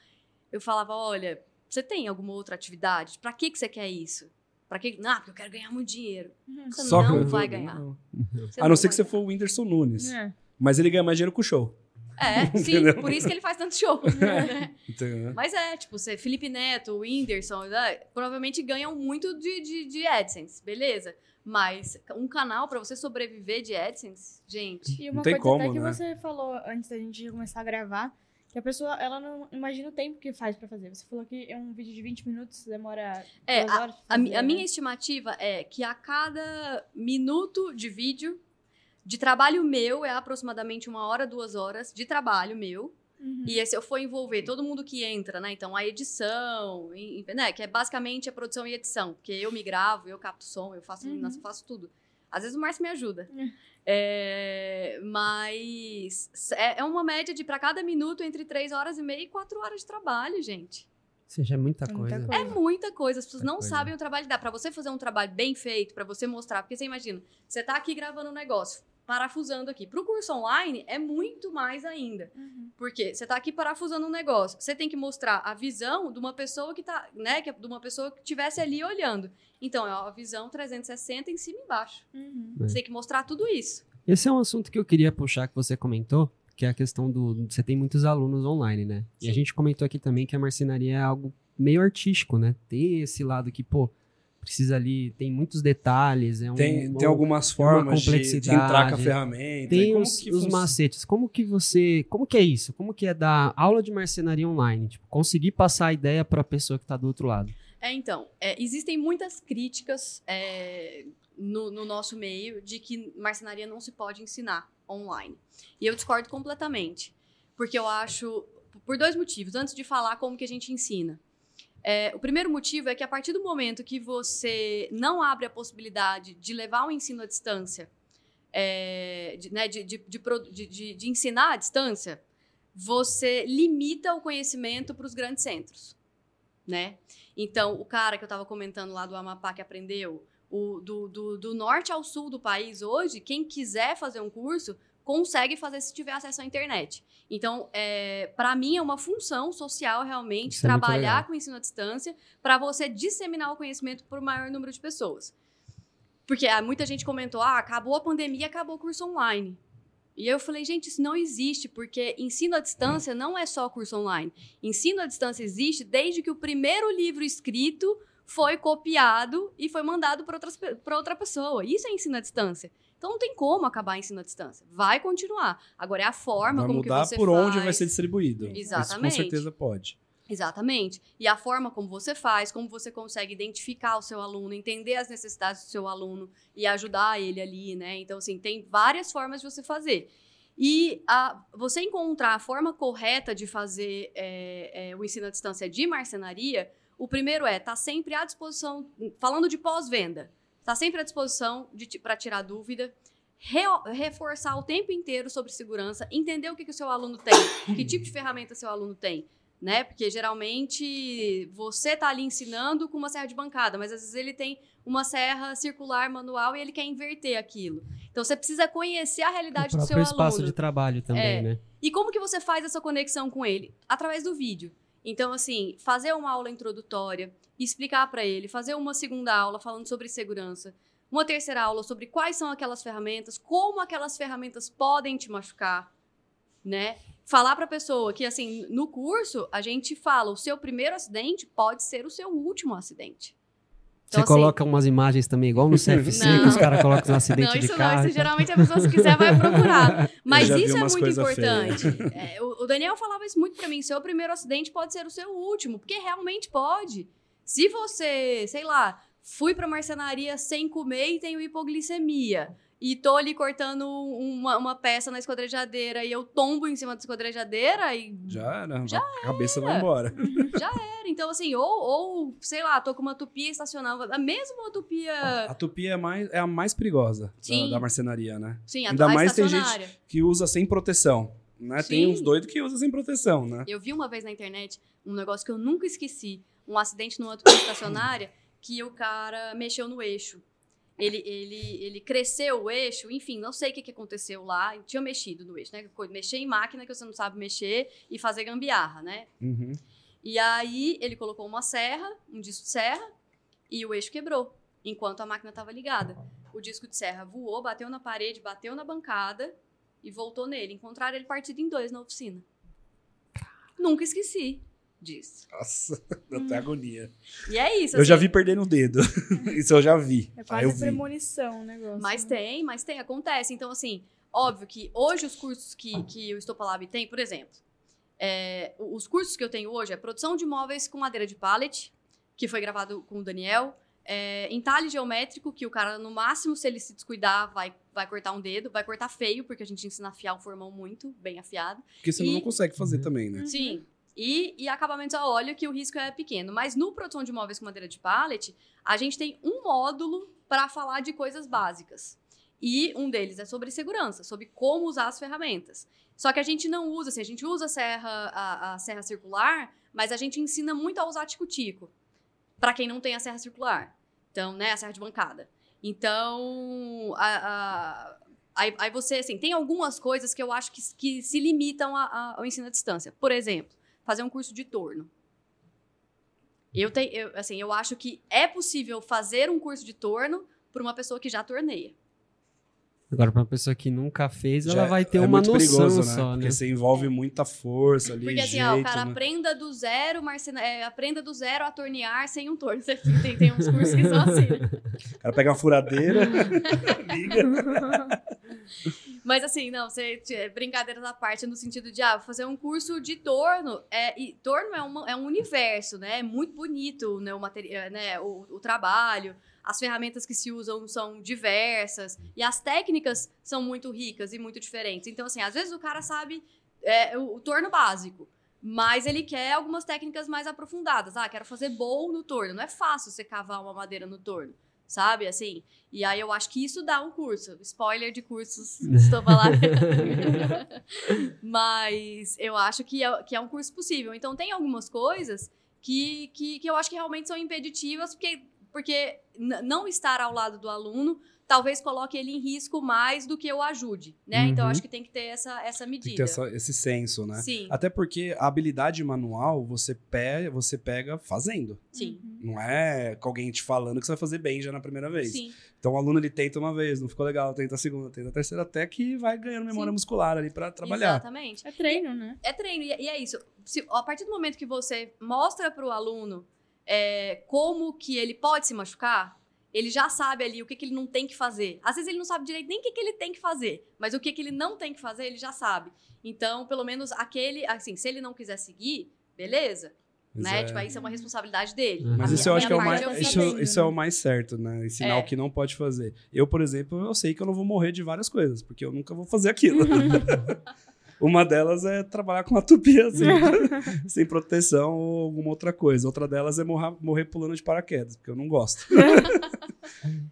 Eu falava: olha, você tem alguma outra atividade? Pra que, que você quer isso? Pra que? Não, porque eu quero ganhar muito dinheiro. Uhum. Você Só não vai ganhar. não. Você A não ser vai que você ganhar. for o Whindersson Nunes. É. Mas ele ganha mais dinheiro com o show. É, sim, Entendeu? por isso que ele faz tanto show. né? Entendeu? Mas é, tipo, você, Felipe Neto, Whindersson, né, provavelmente ganham muito de, de, de AdSense, beleza? Mas um canal pra você sobreviver de AdSense, gente. E Não uma tem coisa como, até que né? você falou antes da gente começar a gravar, que a pessoa, ela não imagina o tempo que faz pra fazer. Você falou que é um vídeo de 20 minutos, demora É, A, fazer, a né? minha estimativa é que a cada minuto de vídeo de trabalho meu é aproximadamente uma hora, duas horas de trabalho meu. Uhum. E se eu for envolver todo mundo que entra, né? Então, a edição, né? Que é basicamente a produção e edição. Porque eu me gravo, eu capto som, eu faço, Uhum. faço tudo. Às vezes o Márcio me ajuda. É. É, mas é, é uma média de, para cada minuto, entre três horas e meia e quatro horas de trabalho, gente. Ou seja, é muita É muita coisa. coisa. É muita coisa, as pessoas Muita não coisa. sabem o trabalho que dá. Pra você fazer um trabalho bem feito, pra você mostrar, porque você imagina, você tá aqui gravando um negócio, parafusando aqui. Pro curso online é muito mais ainda. Uhum. Porque você tá aqui parafusando um negócio, você tem que mostrar a visão de uma pessoa que tá, né, que é de uma pessoa que estivesse ali olhando. Então, é a visão 360 em cima e embaixo. Uhum. É. Você tem que mostrar tudo isso. Esse é um assunto que eu queria puxar que você comentou, que é a questão do. Você tem muitos alunos online, né? E a Sim. gente comentou aqui também que a marcenaria é algo meio artístico, né? Tem esse lado que, pô, precisa ali, tem muitos detalhes, é um, Tem, tem um- algumas formas de, de complexidade. entrar com a ferramenta. tem como os, que os macetes. Como que você, como que é isso? Como que é dar aula de marcenaria online? Tipo, conseguir passar a ideia para a pessoa que tá do outro lado. É, então, é, existem muitas críticas é, no, no nosso meio de que marcenaria não se pode ensinar online. E eu discordo completamente. Porque eu acho. Por dois motivos. Antes de falar como que a gente ensina. É, o primeiro motivo é que a partir do momento que você não abre a possibilidade de levar o ensino à distância, é, de, né, de, de, de ensinar à distância, você limita o conhecimento para os grandes centros, né? Então, o cara que eu estava comentando lá do Amapá que aprendeu, o, do, do, do norte ao sul do país hoje, quem quiser fazer um curso, consegue fazer se tiver acesso à internet. Então, é, para mim, é uma função social realmente Isso é trabalhar legal. com o ensino à distância para você disseminar o conhecimento para o maior número de pessoas. Porque ah, muita gente comentou, ah, acabou a pandemia, acabou o curso online. E eu falei, gente, isso não existe, porque ensino à distância não é só curso online. Ensino à distância existe desde que o primeiro livro escrito foi copiado e foi mandado para outra pessoa. Isso é ensino à distância. Então não tem como acabar ensino à distância. Vai continuar. Agora é a forma Vai como mudar que você por faz. onde vai ser distribuído. Isso com Exatamente. certeza pode. Exatamente. E a forma como você faz, como você consegue identificar o seu aluno, entender as necessidades do seu aluno e ajudar ele ali, né? Então, assim, tem várias formas de você fazer. E a, você encontrar a forma correta de fazer é, é, o ensino à distância de marcenaria, o primeiro é estar sempre à disposição, falando de pós-venda, está sempre à disposição para tirar dúvida, re- reforçar o tempo inteiro sobre segurança, entender o que, que o seu aluno tem, que tipo de ferramenta seu aluno tem né? Porque geralmente você tá ali ensinando com uma serra de bancada, mas às vezes ele tem uma serra circular manual e ele quer inverter aquilo. Então você precisa conhecer a O realidade do seu próprio espaço aluno. de trabalho também, É. né? E como que você faz essa conexão com ele? Através do vídeo. Então, assim, fazer uma aula introdutória, explicar para ele, fazer uma segunda aula falando sobre segurança, uma terceira aula sobre quais são aquelas ferramentas, como aquelas ferramentas podem te machucar, né? Falar para a pessoa que, assim, no curso, a gente fala, o seu primeiro acidente pode ser o seu último acidente. Então, Você assim, coloca umas imagens também, igual no CFC, Não. que os caras colocam um acidente Não, de isso carro. não. Isso tal. geralmente a pessoa, se quiser, vai procurar. Mas já isso é muito importante. É, o, o Daniel falava isso muito pra mim. Seu primeiro acidente pode ser o seu último, porque realmente pode. Se você, sei lá, fui pra marcenaria sem comer e tenho hipoglicemia, e tô ali cortando uma, uma peça na esquadrejadeira e eu tombo em cima da esquadrejadeira e Já era. Já a cabeça vai embora. era. Então, assim, ou, ou, sei lá, tô com uma tupia estacional, a mesma tupia. A tupia é, mais, é a mais perigosa da, da marcenaria, né? Sim, a, Ainda a mais tem gente-. Que usa sem proteção. Né? Tem uns doidos que usam sem proteção, né? Eu vi uma vez na internet um negócio que eu nunca esqueci. Um acidente numa tupia estacionária que o cara mexeu no eixo. Ele, ele, ele cresceu o eixo, enfim, não sei o que, que aconteceu lá. Tinha mexido no eixo, né? Mexer em máquina que você não sabe mexer e fazer gambiarra, né? Uhum. E aí ele colocou uma serra, um disco de serra, e o eixo quebrou, enquanto a máquina estava ligada. O disco de serra voou, bateu na parede, bateu na bancada e voltou nele. Encontraram ele partido em dois na oficina. Nunca esqueci disso. Nossa, dá até agonia. E é isso. Eu já assim. vi perdendo o dedo. Isso eu já vi. É quase eu vi. premonição o negócio. Mas né? tem, mas tem, acontece. Então, assim, óbvio que hoje os cursos que, que o Estopalab tem, por exemplo, é, os cursos que eu tenho hoje é produção de móveis com madeira de pallet, que foi gravado com o Daniel, é, entalhe geométrico, que o cara, no máximo, se ele se descuidar, vai, vai cortar um dedo, vai cortar feio, porque a gente ensina a afiar o formão muito, bem afiado. Porque senão E- não consegue fazer Uhum. também, né? Uhum. Sim. E, e acabamentos a óleo, que o risco é pequeno. Mas no produção de móveis com madeira de pallet, a gente tem um módulo para falar de coisas básicas. E um deles é sobre segurança, sobre como usar as ferramentas. Só que a gente não usa, assim, a gente usa a serra, a, a serra circular, mas a gente ensina muito a usar tico-tico. Para quem não tem a serra circular. Então, né, a serra de bancada. Então, a- aí, aí você, assim, tem algumas coisas que eu acho que, que se limitam ao ensino à distância. Por exemplo, fazer um curso de torno. Eu tenho, eu, assim, eu acho que é possível fazer um curso de torno para uma pessoa que já torneia. Agora, pra uma pessoa que nunca fez, Já ela vai ter é uma noção perigoso, né? só, né? Porque você envolve muita força ali, Porque assim, jeito, ó, o cara né? aprenda do zero, marcena... é, aprenda do zero a tornear sem um torno. Tem, tem uns cursos que são assim, né? O cara pega uma furadeira, liga. Mas assim, não, você, tira- brincadeiras à parte, no sentido de, ah, fazer um curso de torno. É, e torno é, uma- é um universo, né? É muito bonito né, o, material, né, o, o trabalho. As ferramentas que se usam são diversas. E as técnicas são muito ricas e muito diferentes. Então, assim, às vezes o cara sabe é, o, o torno básico. Mas ele quer algumas técnicas mais aprofundadas. Ah, quero fazer bowl no torno. Não é fácil você cavar uma madeira no torno, sabe? Assim. E aí eu acho que isso dá um curso. Spoiler de cursos, estou falando. Mas eu acho que é, que é um curso possível. Então tem algumas coisas que, que, que eu acho que realmente são impeditivas, porque, porque não estar ao lado do aluno talvez coloque ele em risco mais do que eu ajude, né? Então Uhum. acho que tem que ter essa, essa medida. Tem que ter essa- esse senso, né? Sim, Até porque a habilidade manual você pega, você pega fazendo. sim, Não é com alguém te falando que você vai fazer bem já na primeira vez. sim. Então o aluno ele tenta uma vez, não ficou legal, tenta a segunda, tenta a terceira, até que vai ganhando memória Sim. muscular ali pra trabalhar. Exatamente. É treino, né? É treino, e é- e é isso. Se- a partir do momento que você mostra para o aluno é, como que ele pode se machucar, ele já sabe ali o que, que ele não tem que fazer. Às vezes ele não sabe direito nem o que, que ele tem que fazer, mas o que, que ele não tem que fazer, ele já sabe. Então, pelo menos aquele, assim, se ele não quiser seguir, beleza, Mas né? é- Tipo, aí isso é uma responsabilidade dele. Mas A isso eu a acho que é o mais, isso, isso é o mais certo, né? Ensinar É. o que não pode fazer. Eu, por exemplo, eu sei que eu não vou morrer de várias coisas, porque eu nunca vou fazer aquilo. Uma delas é trabalhar com uma tupia assim, sem proteção ou alguma outra coisa. Outra delas é morrer, morrer pulando de paraquedas, porque eu não gosto.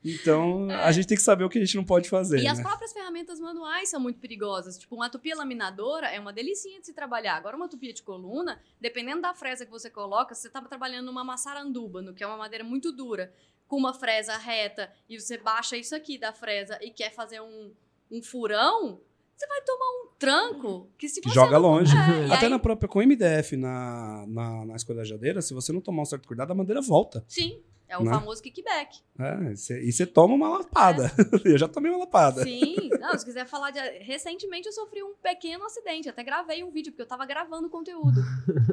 então, a gente tem que saber o que a gente não pode fazer. E né? as próprias ferramentas manuais são muito perigosas. Tipo, uma tupia laminadora é uma delicinha de se trabalhar. Agora, uma tupia de coluna, dependendo da fresa que você coloca, você tá trabalhando numa maçarandúbano, que é uma madeira muito dura, com uma fresa reta, e você baixa isso aqui da fresa e quer fazer um, um furão, você vai tomar um tranco que se joga não- longe. É, Até aí- na própria, com MDF na, na, na escolhajadeira, se você não tomar um certo cuidado, a madeira volta. Sim, é o Né? famoso kickback. É, e cê- e você toma uma lapada. Eu já tomei uma lapada. É. Sim, não, se quiser falar de. Recentemente eu sofri um pequeno acidente, até gravei um vídeo, porque eu tava gravando conteúdo.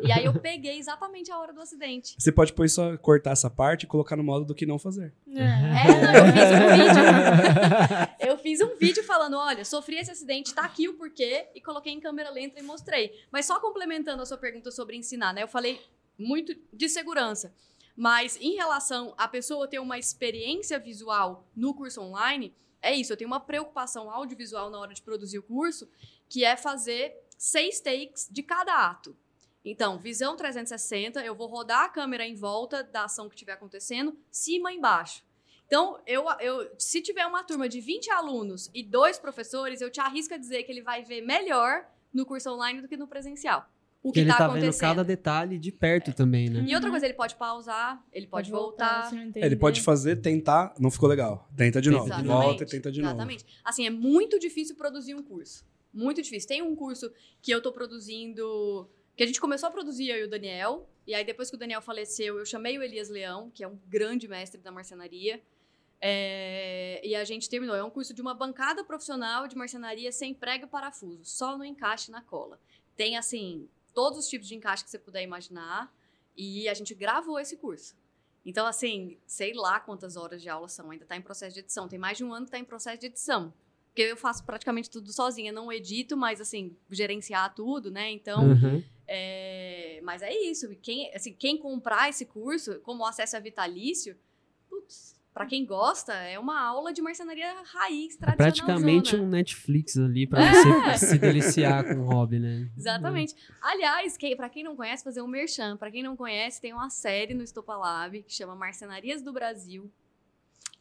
e aí eu peguei exatamente a hora do acidente. Você pode pôr só cortar essa parte e colocar no modo do que não fazer. É. É, não, eu fiz um vídeo. Eu fiz um vídeo falando: olha, sofri esse acidente, tá aqui o porquê, e coloquei em câmera lenta e mostrei. Mas só complementando a sua pergunta sobre ensinar, né? Eu falei muito de segurança. Mas em relação à pessoa ter uma experiência visual no curso online, é isso. Eu tenho uma preocupação audiovisual na hora de produzir o curso, que é fazer seis takes de cada ato. Então, visão 360, eu vou rodar a câmera em volta da ação que estiver acontecendo, cima e embaixo. Então, eu, eu, se tiver uma turma de 20 alunos e dois professores, eu te arrisco a dizer que ele vai ver melhor no curso online do que no presencial. O que ele está tá vendo acontecendo. cada detalhe de perto também, né? E outra coisa, ele pode pausar, ele pode, voltar. se não É, ele pode fazer, tentar, não ficou legal. Tenta de novo. Exatamente, Volta e tenta de novo. Exatamente. Assim, é muito difícil produzir um curso. Muito difícil. Tem um curso que eu tô produzindo. Que a gente começou a produzir eu e o Daniel. E aí, depois que o Daniel faleceu, eu chamei o Elias Leão, que é um grande mestre da marcenaria. É, e a gente terminou. É um curso de uma bancada profissional de marcenaria sem prego e parafuso, só no encaixe e na cola. Tem, assim, todos os tipos de encaixe que você puder imaginar. E a gente gravou esse curso. Então, assim, sei lá quantas horas de aula são, ainda está em processo de edição. Tem mais de um ano que está em processo de edição. Porque eu faço praticamente tudo sozinha, não edito, mas, assim, gerenciar tudo, né? Então, Uhum. é, mas é isso. E Quem, assim, quem comprar esse curso, como o acesso é vitalício, pra quem gosta, é uma aula de marcenaria raiz, É tradicional. praticamente um Netflix ali pra É. você se deliciar com o hobby, né? Exatamente. Aliás, quem, para quem não conhece, fazer um merchan. Pra quem não conhece, tem uma série no Estopa Lab que chama Marcenarias do Brasil.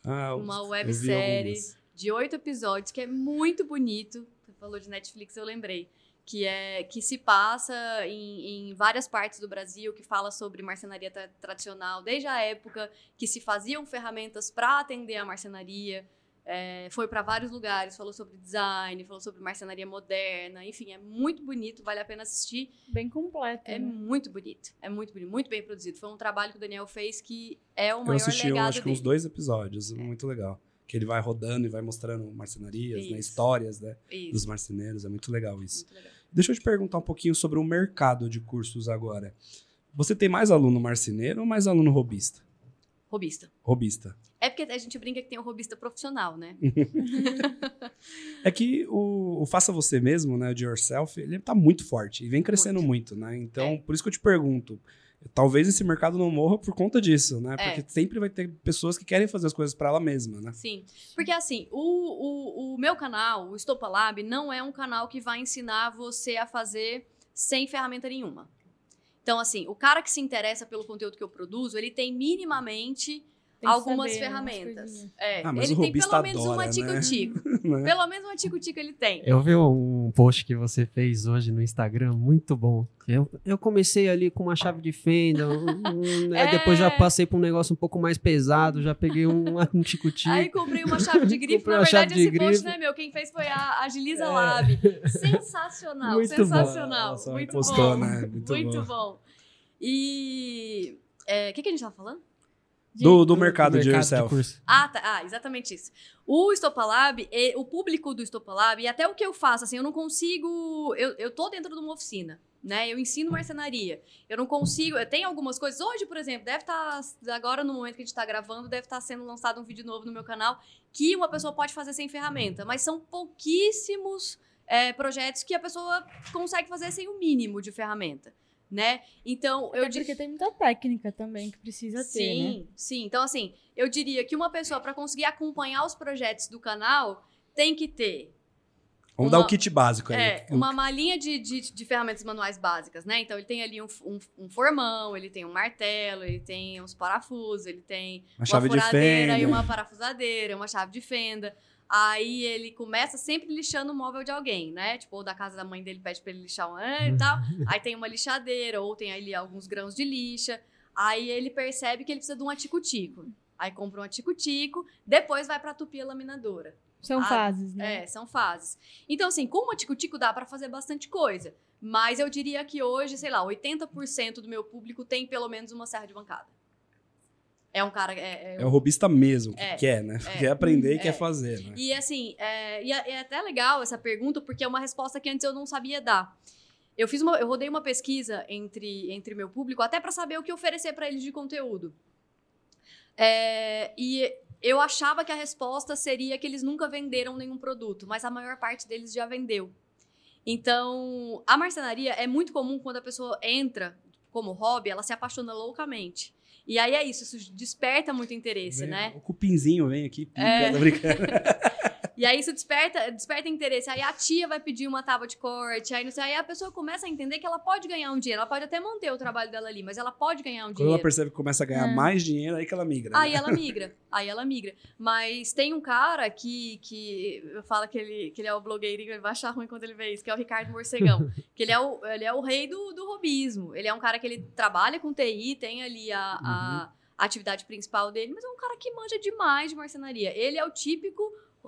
Ah, Uma websérie de oito episódios que é muito bonito. Você falou de Netflix, eu lembrei. Que, é, que se passa em, em várias partes do Brasil, que fala sobre marcenaria tra- tradicional, desde a época que se faziam ferramentas para atender a marcenaria. É, foi para vários lugares, falou sobre design, falou sobre marcenaria moderna, enfim, é muito bonito, vale a pena assistir. Bem completo. É né? muito bonito, é muito bonito, muito bem produzido. Foi um trabalho que o Daniel fez que é o Eu maior assisti, eu legado acho que uns dois episódios. Muito legal. que ele vai rodando e vai mostrando marcenarias, né? Histórias, né? Dos marceneiros. É muito legal isso. Muito legal. Deixa eu te perguntar um pouquinho sobre o mercado de cursos agora. Você tem mais aluno marceneiro ou mais aluno robista? Robista. Robista. É porque a gente brinca que tem o robista profissional, né? É que o, o Faça Você Mesmo, né, o de Yourself, ele tá muito forte e vem crescendo muito, né? Então, É. por isso que eu te pergunto, talvez esse mercado não morra por conta disso, né? É. Porque sempre vai ter pessoas que querem fazer as coisas para ela mesma, né? Sim. Porque assim, o, o, o meu canal, o Estopa Lab, não é um canal que vai ensinar você a fazer sem ferramenta nenhuma. Então, assim, o cara que se interessa pelo conteúdo que eu produzo, ele tem minimamente algumas saber ferramentas. É, Ah, mas ele o tem pelo menos adora, uma né? tico-tico. Né? Pelo menos uma tico-tico ele tem. Eu vi um post que você fez hoje no Instagram, muito bom. Eu, eu comecei ali com uma chave de fenda, um- aí É. depois já passei para um negócio um pouco mais pesado, já peguei um, um tico-tico. Aí comprei uma chave de grife. Comprei Na verdade, de esse post grife. não é meu. Quem fez foi a Agiliza É. Lab. Sensacional, Muito bom. sensacional. Nossa, muito postou, bom. né? Muito Muito, bom. bom. E. é, O que, que a gente tava falando? Do, do mercado, de mercado Yourself. curso. Ah, tá. Ah, exatamente isso. O Estopalab, e- o público do Estopalab, e até o que eu faço, assim, eu não consigo. Eu, eu tô dentro de uma oficina, né? Eu ensino marcenaria. Eu não consigo. Tem algumas coisas. Hoje, por exemplo, deve estar. agora, no momento que a gente tá gravando, deve estar sendo lançado um vídeo novo no meu canal que uma pessoa pode fazer sem ferramenta. Mas são pouquíssimos é, projetos que a pessoa consegue fazer sem o mínimo de ferramenta. Né? Então, eu Até diria. porque tem muita técnica também que precisa ter, né? Sim, sim. Então, assim, eu diria que uma pessoa, para conseguir acompanhar os projetos do canal, tem que ter Vamos Uma- dar o kit básico aí. é, uma malinha de, de, de ferramentas manuais básicas, né? Então, ele tem ali um, um, um formão, ele tem um martelo, ele tem uns parafusos, ele tem Uma chave de furadeira fenda. e uma parafusadeira, uma chave de fenda. Aí ele começa sempre lixando o móvel de alguém, né? Tipo, ou da casa da mãe dele pede pra ele lixar um e tal. Aí tem uma lixadeira, ou tem ali alguns grãos de lixa. Aí ele percebe que ele precisa de um atico-tico. Aí compra um atico-tico, depois vai pra tupir a laminadora. São Ah, fases, né? É, são fases. Então, assim, com o tico-tico dá pra fazer bastante coisa. Mas eu diria que hoje, sei lá, 80% do meu público tem pelo menos uma serra de bancada. É um cara. É, é- É o robista mesmo que É, quer, né? é, quer aprender e é. quer fazer, né? E assim, é, e é, até legal essa pergunta, porque é uma resposta que antes eu não sabia dar. Eu fiz uma, eu rodei uma pesquisa entre entre meu público até pra saber o que oferecer pra eles de conteúdo. É, e eu achava que a resposta seria que eles nunca venderam nenhum produto, mas a maior parte deles já vendeu. Então, a marcenaria é muito comum quando a pessoa entra como hobby, ela se apaixona loucamente. E aí é isso, isso desperta muito interesse, Vem, né? O cupinzinho vem aqui, pica, É. brincando. E aí isso desperta, desperta interesse. Aí a tia vai pedir uma tábua de corte, aí, não sei, aí a pessoa começa a entender que ela pode ganhar um dinheiro. Ela pode até manter o trabalho dela ali, mas ela pode ganhar um Quando ela dinheiro. percebe que começa a ganhar É. mais dinheiro, aí que ela migra. Aí né? ela migra, aí ela migra. Mas tem um cara que, que eu falo que ele, que ele é o blogueirinho, ele vai achar ruim quando ele vê isso, que é o Ricardo Morcegão. que ele é o, ele é o rei do, do robismo. Ele é um cara que ele trabalha com TI, tem ali a, a atividade principal dele, mas é um cara que manja demais de marcenaria. Ele é o típico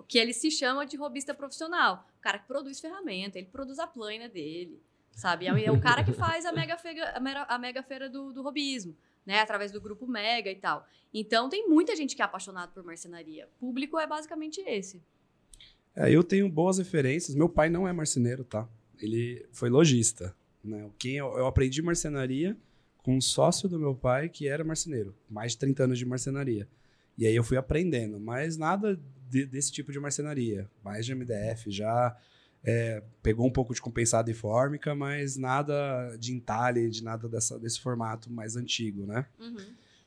que ele se chama de robista profissional. O cara que produz ferramenta, ele produz a plana dele, sabe? É o- é cara que faz a mega feira, a a mega feira do, do robismo, né? Através do grupo Mega e tal. Então tem muita gente que é apaixonada por marcenaria. Público é basicamente esse. É, eu tenho boas referências. Meu pai não é marceneiro, tá? Ele foi lojista. Né? Quem eu, eu aprendi marcenaria com um sócio do meu pai que era marceneiro. Mais de 30 anos de marcenaria. E aí eu fui aprendendo, mas nada de- desse tipo de marcenaria. Mais de MDF, já é, pegou um pouco de compensado e fórmica, mas nada de entalhe, de nada dessa, desse formato mais antigo, né? Uhum.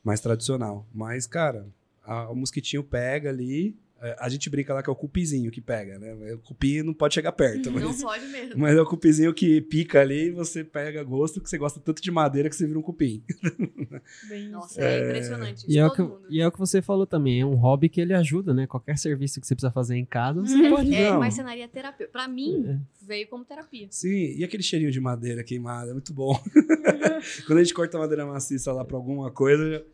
mais tradicional. Mas, cara, a- o mosquitinho pega ali. É, A gente brinca lá que é o cupizinho que pega, né? O cupim não pode chegar perto, Não mas, pode mesmo. mas é o cupizinho que pica ali e você pega gosto, que você gosta tanto de madeira que você vira um cupim. Bem Nossa, é, impressionante. E é, que, e é o que você falou também, é um hobby que ele ajuda, né? Qualquer serviço que você precisa fazer em casa, você pode. É, Não. marcenaria é terapia. Pra mim, veio como terapia. Sim, e aquele cheirinho de madeira queimada, é muito bom. Quando a gente corta madeira maciça lá pra alguma coisa, É,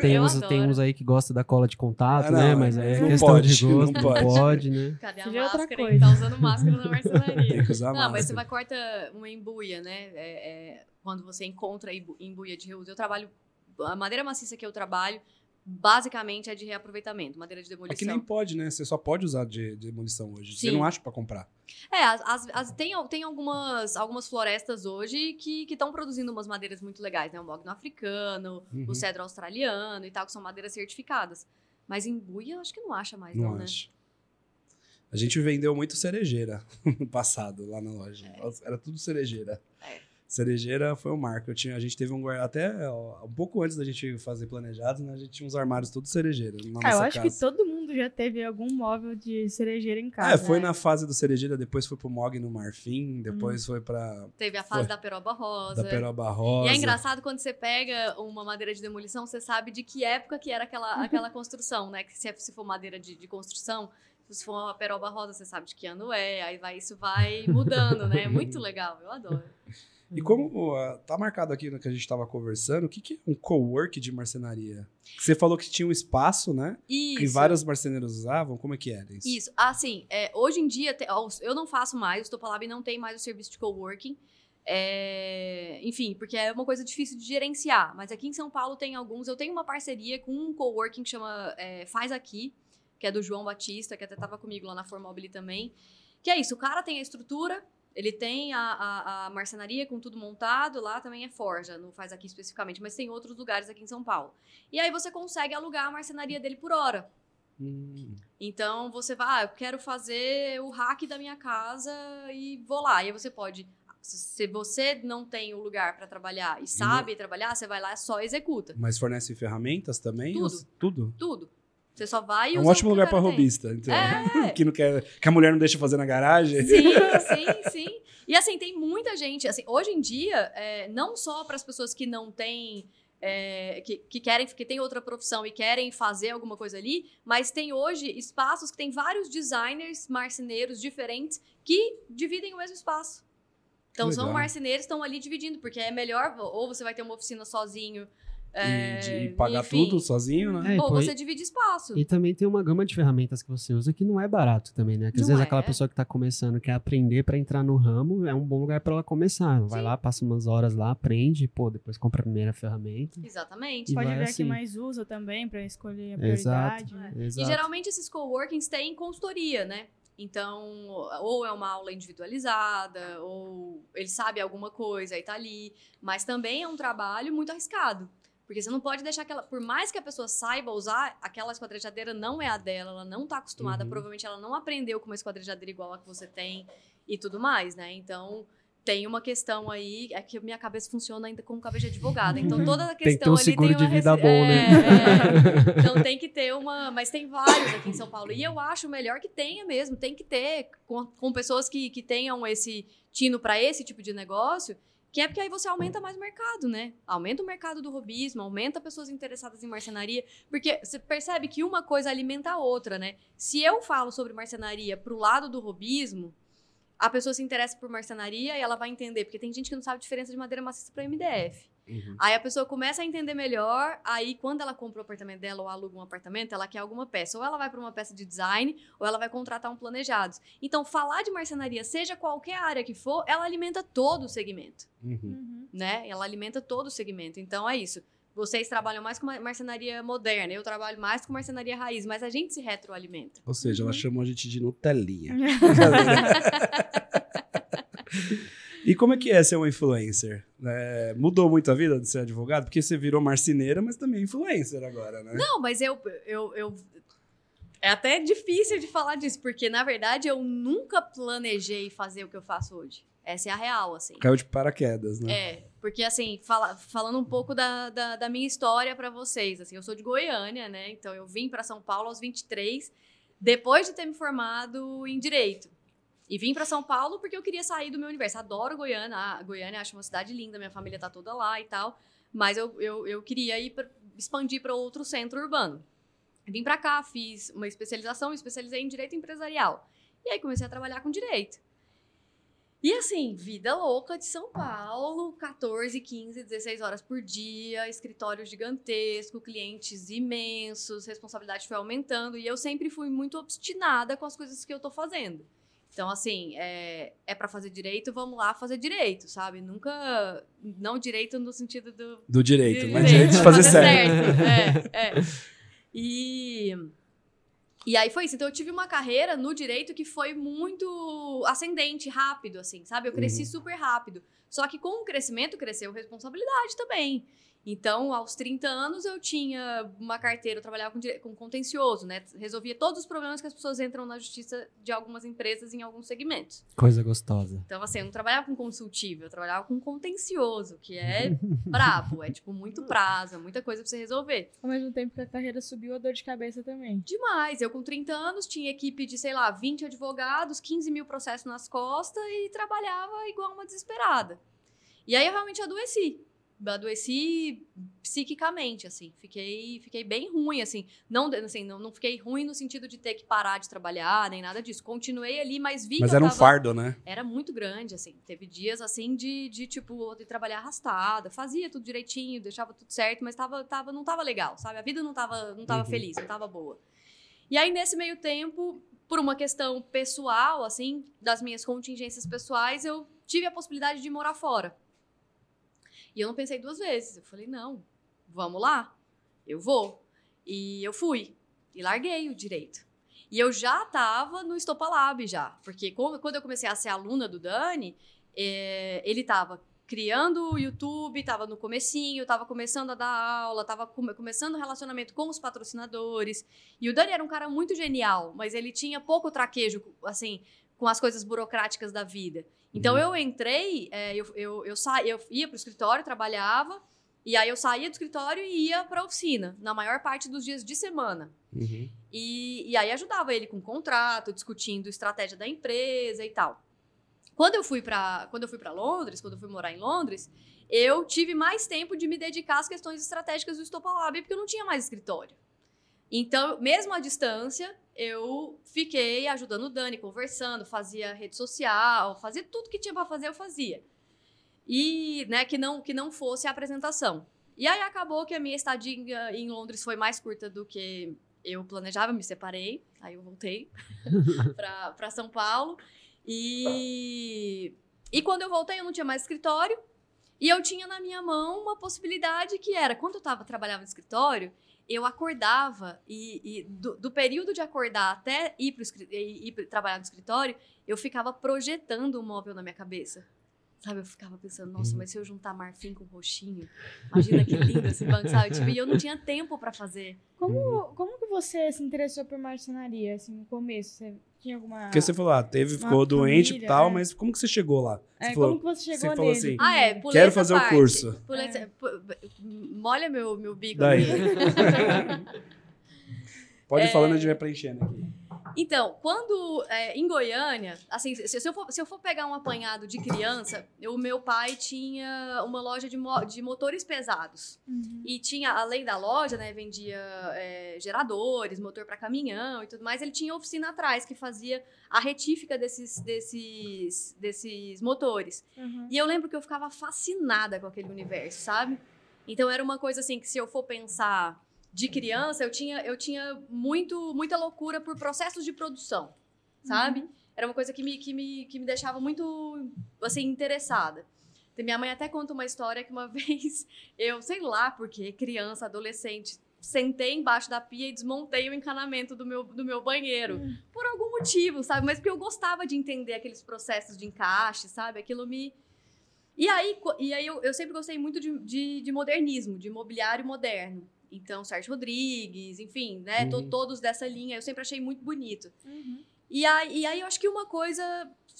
tem, Eu uns, tem uns aí que gostam da cola de contato, Ah, não, né? é, Mas aí é não questão pode, de não gosto, não pode. pode, né? Cadê a outra máscara? coisa. Ele tá usando máscara na marcenaria. tem que usar Não, mas máscara. você vai corta uma embuia, né? É, é, quando você encontra embu- embuia de reuso. Eu trabalho. A madeira maciça que eu trabalho, basicamente é de reaproveitamento, madeira de É demolição. que nem pode, né? Você só pode usar de, de demolição hoje. Você Sim. não acha pra comprar. É, as, as- as- tem, tem algumas, algumas florestas hoje que estão produzindo umas madeiras muito legais, né? O mogno africano, Uhum. o cedro australiano e tal, que são madeiras certificadas. Mas em buia, acho que não acha mais, Não não, né? acho. A gente vendeu muito cerejeira no passado lá na loja. Era tudo cerejeira. É. Cerejeira foi um marco. Eu tinha, a gente teve um guarda até ó, um pouco antes da gente fazer planejado, né? A gente tinha uns armários todos cerejeira na Ah, eu acho casa. que todo mundo já teve algum móvel de cerejeira em casa. É, foi né? na fase do cerejeira, depois foi pro Mog no Marfim, depois foi pra Teve a fase Foi. da peroba rosa. da Peroba Rosa. E é engraçado quando você pega uma madeira de demolição, você sabe de que época que era aquela, aquela construção, né? Que se, é- se for madeira de, de construção, se for uma peroba rosa, você sabe de que ano é, aí vai, isso vai mudando, né? É muito legal, eu adoro. E como ó, tá marcado aqui no que a gente tava conversando, o que, que é um co-work de marcenaria? Você falou que tinha um espaço, né? Isso. Que vários marceneiros usavam. Como é que era isso? Isso, assim, é, hoje em dia, eu não faço mais, o Stopalab não tem mais o serviço de coworking. É, enfim, porque é uma coisa difícil de gerenciar. Mas aqui em São Paulo tem alguns. Eu tenho uma parceria com um coworking que chama é, Faz Aqui, que é do João Batista, que até estava comigo lá na Formobile também. Que é isso, o cara tem a estrutura, ele tem a, a, a marcenaria com tudo montado, lá também é Forja, não faz aqui especificamente, mas tem outros lugares aqui em São Paulo. E aí você consegue alugar a marcenaria dele por hora. Hum, Então você vai, ah, eu quero fazer o hack da minha casa e vou lá. E aí você pode, se você não tem o lugar para trabalhar e sabe trabalhar, você vai lá e só executa. mas fornece ferramentas também? Tudo. Tudo? Tudo. Você só vai e É um ótimo lugar tem. robista. Então, É. que, não quer, que a mulher não deixa fazer na garagem. Sim, sim, sim. E assim, tem muita gente, assim, hoje em dia, é, não só para as pessoas que não têm. é, que, que querem, que tem outra profissão e querem fazer alguma coisa ali, mas tem hoje espaços que tem vários designers marceneiros diferentes que dividem o mesmo espaço. Então são marceneiros que estão ali dividindo, porque é melhor, ou você vai ter uma oficina sozinho. E, é, de, e pagar enfim, tudo sozinho, né? É, Ou pô, você divide espaço. E também tem uma gama de ferramentas que você usa que não é barato também, né? Que às Não vezes é. aquela pessoa que tá começando quer aprender pra entrar no ramo, é um bom lugar pra ela começar. Ela vai Sim. lá, passa umas horas lá, aprende, pô, depois compra a primeira ferramenta. Exatamente. E Pode vai ver assim. que mais usa também pra escolher a Exato. prioridade. né? Exato. E geralmente esses coworkings têm consultoria, né? Então, ou é uma aula individualizada, ou ele sabe alguma coisa e tá ali. Mas também é um trabalho muito arriscado. Porque você não pode deixar aquela. Por mais que a pessoa saiba usar, aquela esquadrejadeira não é a dela, ela não tá acostumada, Uhum. provavelmente ela não aprendeu com uma esquadrejadeira igual a que você tem e tudo mais, né? Então. Tem uma questão aí, é que minha cabeça funciona ainda como cabeça de advogada. Então toda a Tem que ter questão um ali tem de uma vida rece- bom, né? É, é. Então tem que ter uma. Mas tem vários aqui em São Paulo. E eu acho melhor que tenha mesmo. Tem que ter com, com pessoas que, que tenham esse tino para esse tipo de negócio. Que é porque aí você aumenta mais o mercado, né? Aumenta o mercado do robismo, aumenta pessoas interessadas em marcenaria. Porque você percebe que uma coisa alimenta a outra, né? Se eu falo sobre marcenaria pro lado do robismo, a pessoa se interessa por marcenaria e ela vai entender. Porque tem gente que não sabe a diferença de madeira maciça para MDF. Uhum. Aí a pessoa começa a entender melhor, aí quando ela compra o apartamento dela ou aluga um apartamento, ela quer alguma peça. Ou ela vai para uma peça de design, ou ela vai contratar um planejado. Então, falar de marcenaria, seja qualquer área que for, ela alimenta todo o segmento, Uhum. Uhum. né? Ela alimenta todo o segmento. Então, é isso. Vocês trabalham mais com ma- marcenaria moderna, eu trabalho mais com marcenaria raiz, mas a gente se retroalimenta. Ou seja, ela Uhum. chamou a gente de Nutelinha. E como é que é ser uma influencer? É, mudou muito a vida de ser advogado? Porque você virou marceneira, mas também influencer agora, né? Não, mas eu, eu, eu. É até difícil de falar disso, porque na verdade eu nunca planejei fazer o que eu faço hoje. Essa é a real, assim. Caiu de paraquedas, né? É, porque assim, fala- falando um pouco da, da, da minha história pra vocês, assim, eu sou de Goiânia, né? Então eu vim pra São Paulo aos 23, depois de ter me formado em Direito. E vim pra São Paulo porque eu queria sair do meu universo. Adoro Goiânia, a Goiânia acho uma cidade linda, minha família tá toda lá e tal. Mas eu, eu, eu queria ir pra, expandir para outro centro urbano. Vim pra cá, fiz uma especialização, me especializei em Direito Empresarial. E aí comecei a trabalhar com Direito. E assim, vida louca de São Paulo, 14, 15, 16 horas por dia, escritório gigantesco, clientes imensos, responsabilidade foi aumentando e eu sempre fui muito obstinada com as coisas que eu tô fazendo. Então, assim, é, é para fazer direito, vamos lá fazer direito, sabe? Nunca. Não direito no sentido do. Do direito, mas direito de fazer certo. certo. É, é. E. E aí foi isso. Então eu tive uma carreira no direito que foi muito ascendente, rápido, assim, sabe? Eu cresci Uhum. super rápido. Só que com o crescimento cresceu responsabilidade também. Então, aos 30 anos, eu tinha uma carteira, eu trabalhava com, com contencioso, né? Resolvia todos os problemas que as pessoas entram na justiça de algumas empresas em alguns segmentos. Coisa gostosa. Então, assim, eu não trabalhava com consultivo, eu trabalhava com contencioso, que é brabo, é tipo muito prazo, é muita coisa pra você resolver. Ao mesmo tempo que a carreira subiu, a dor de cabeça também. Demais. Eu, com 30 anos, tinha equipe de, sei lá, 20 advogados, 15 mil processos nas costas e trabalhava igual uma desesperada. E aí eu realmente adoeci. Adoeci psiquicamente, assim. Fiquei, fiquei bem ruim, assim. Não, assim, não, não fiquei ruim no sentido de ter que parar de trabalhar, nem nada disso. Continuei ali, mas vi Mas era um tava- fardo, né? era muito grande, assim. Teve dias, assim, de, de tipo, de trabalhar arrastada. Fazia tudo direitinho, deixava tudo certo, mas tava, tava, não tava legal, sabe? A vida não tava, não tava Uhum. feliz, não tava boa. E aí, nesse meio tempo, por uma questão pessoal, assim, das minhas contingências pessoais, eu tive a possibilidade de morar fora. E eu não pensei duas vezes. Eu falei, não, vamos lá, eu vou. E eu fui. E larguei o direito. E eu já estava no Estopalab já. Porque quando eu comecei a ser aluna do Dani, é, ele estava criando o YouTube, estava no comecinho, estava começando a dar aula, estava começando o relacionamento com os patrocinadores. E o Dani era um cara muito genial, mas ele tinha pouco traquejo, assim, com as coisas burocráticas da vida. Então Uhum. eu entrei, é, eu, eu, eu, sa... eu ia para o escritório, trabalhava, e aí eu saía do escritório e ia para a oficina, na maior parte dos dias de semana. Uhum. E, e aí ajudava ele com contrato, discutindo estratégia da empresa e tal. Quando eu fui para quando eu fui para Londres, quando eu fui morar em Londres, eu tive mais tempo de me dedicar às questões estratégicas do Estopalab, porque eu não tinha mais escritório. Então, mesmo à distância, eu fiquei ajudando o Dani, conversando, fazia rede social, fazia tudo que tinha para fazer, eu fazia. E, né, que não que não fosse a apresentação. E aí acabou que a minha estadia em Londres foi mais curta do que eu planejava, me separei, aí eu voltei para São Paulo. E, e quando eu voltei, eu não tinha mais escritório. E eu tinha na minha mão uma possibilidade que era, quando eu tava, trabalhava no escritório, eu acordava e, e do, do período de acordar até ir, pro, escri- ir, ir pro- trabalhar no escritório, eu ficava projetando um móvel na minha cabeça. Sabe, eu ficava pensando, nossa, Uhum. mas se eu juntar marfim com roxinho, imagina que lindo esse banco, sabe? Tipo, e eu não tinha tempo para fazer. Como, como que você se interessou por marcenaria, assim, no começo? Você tinha alguma... Porque você falou, ah, teve, ficou doente e tal, é. mas como que você chegou lá? Você É, falou, como que você chegou você falou nele? assim, Ah, é, Quero essa fazer o parte. curso. Pulei É. molha meu, meu bico Daí. aqui. Pode ir É. falando, a gente vai preenchendo aqui. Então, quando é, em Goiânia, assim, se, se eu for, se eu for pegar um apanhado de criança, o meu pai tinha uma loja de, mo- de motores pesados. Uhum. E tinha, além da loja, né, vendia é, geradores, motor para caminhão e tudo mais, ele tinha oficina atrás que fazia a retífica desses, desses, desses motores. Uhum. E eu lembro que eu ficava fascinada com aquele universo, sabe? Então era uma coisa assim que se eu for pensar de criança, eu tinha, eu tinha muito, muita loucura por processos de produção, sabe? Era uma coisa que me, que, me, que me deixava muito, assim, interessada. Então, minha mãe até conta uma história que uma vez eu, sei lá porque, criança, adolescente, sentei embaixo da pia e desmontei o encanamento do meu, do meu banheiro. Por algum motivo, sabe? Mas porque eu gostava de entender aqueles processos de encaixe, sabe? Aquilo me. E aí, e aí eu, eu sempre gostei muito de, de, de modernismo, de mobiliário moderno. Então, Sérgio Rodrigues, enfim, né? to- Uhum. todos dessa linha, eu sempre achei muito bonito. Uhum. E aí, e aí eu acho que uma coisa.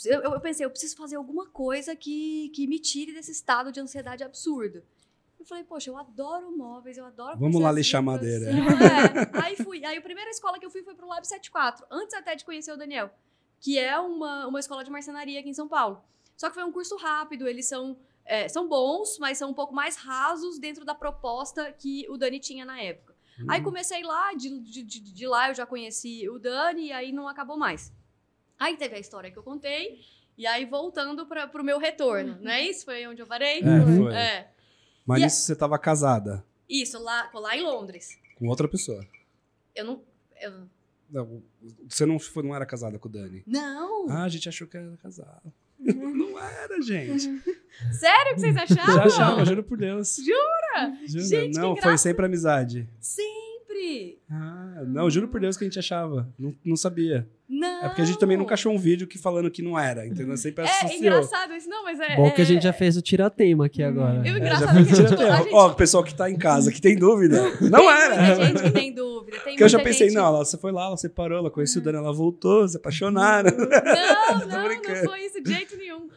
Eu, eu pensei, eu preciso fazer alguma coisa que, que me tire desse estado de ansiedade absurdo. Eu falei, poxa, eu adoro móveis, eu adoro Vamos lá lixar de madeira. É. Aí fui. Aí a primeira escola que eu fui foi pro Lab 74, antes até de conhecer o Daniel, que é uma, uma escola de marcenaria aqui em São Paulo. Só que foi um curso rápido, eles são, é, são bons, mas são um pouco mais rasos dentro da proposta que o Dani tinha na época. Aí Uhum. comecei lá, de, de, de, de lá eu já conheci o Dani, e aí não acabou mais. Aí teve a história que eu contei, e aí voltando para pro meu retorno, não é isso? Foi onde eu parei? É, foi. É. Mas E a- nisso você tava casada Isso, lá, lá em Londres. com outra pessoa. Eu não. Eu, Não, você não, foi, não era casada com o Dani? Não! Ah, a gente achou que era casado. Não era, gente. Sério que vocês achavam? Já achava, juro por Deus. Jura? Juro. Gente, não, foi sempre amizade. Sempre! Ah, não, juro por Deus que a gente achava. Não, não sabia. Não! É porque a gente também nunca achou um vídeo que falando que não era, entendeu? Sempre É associou. engraçado isso, não, mas é. Bom que a é- gente já fez o tiratema aqui agora. Eu É, engraçado já fez que a gente- tiratema. a gente- Ó, o pessoal que tá em casa, que tem dúvida. Não Tem era. muita gente que tem dúvida. Tem Porque eu já pensei, gente- não, ela, você foi lá, ela separou, ela conheceu o Dani, ela voltou, se apaixonaram. Não, não, não foi isso de jeito nenhum.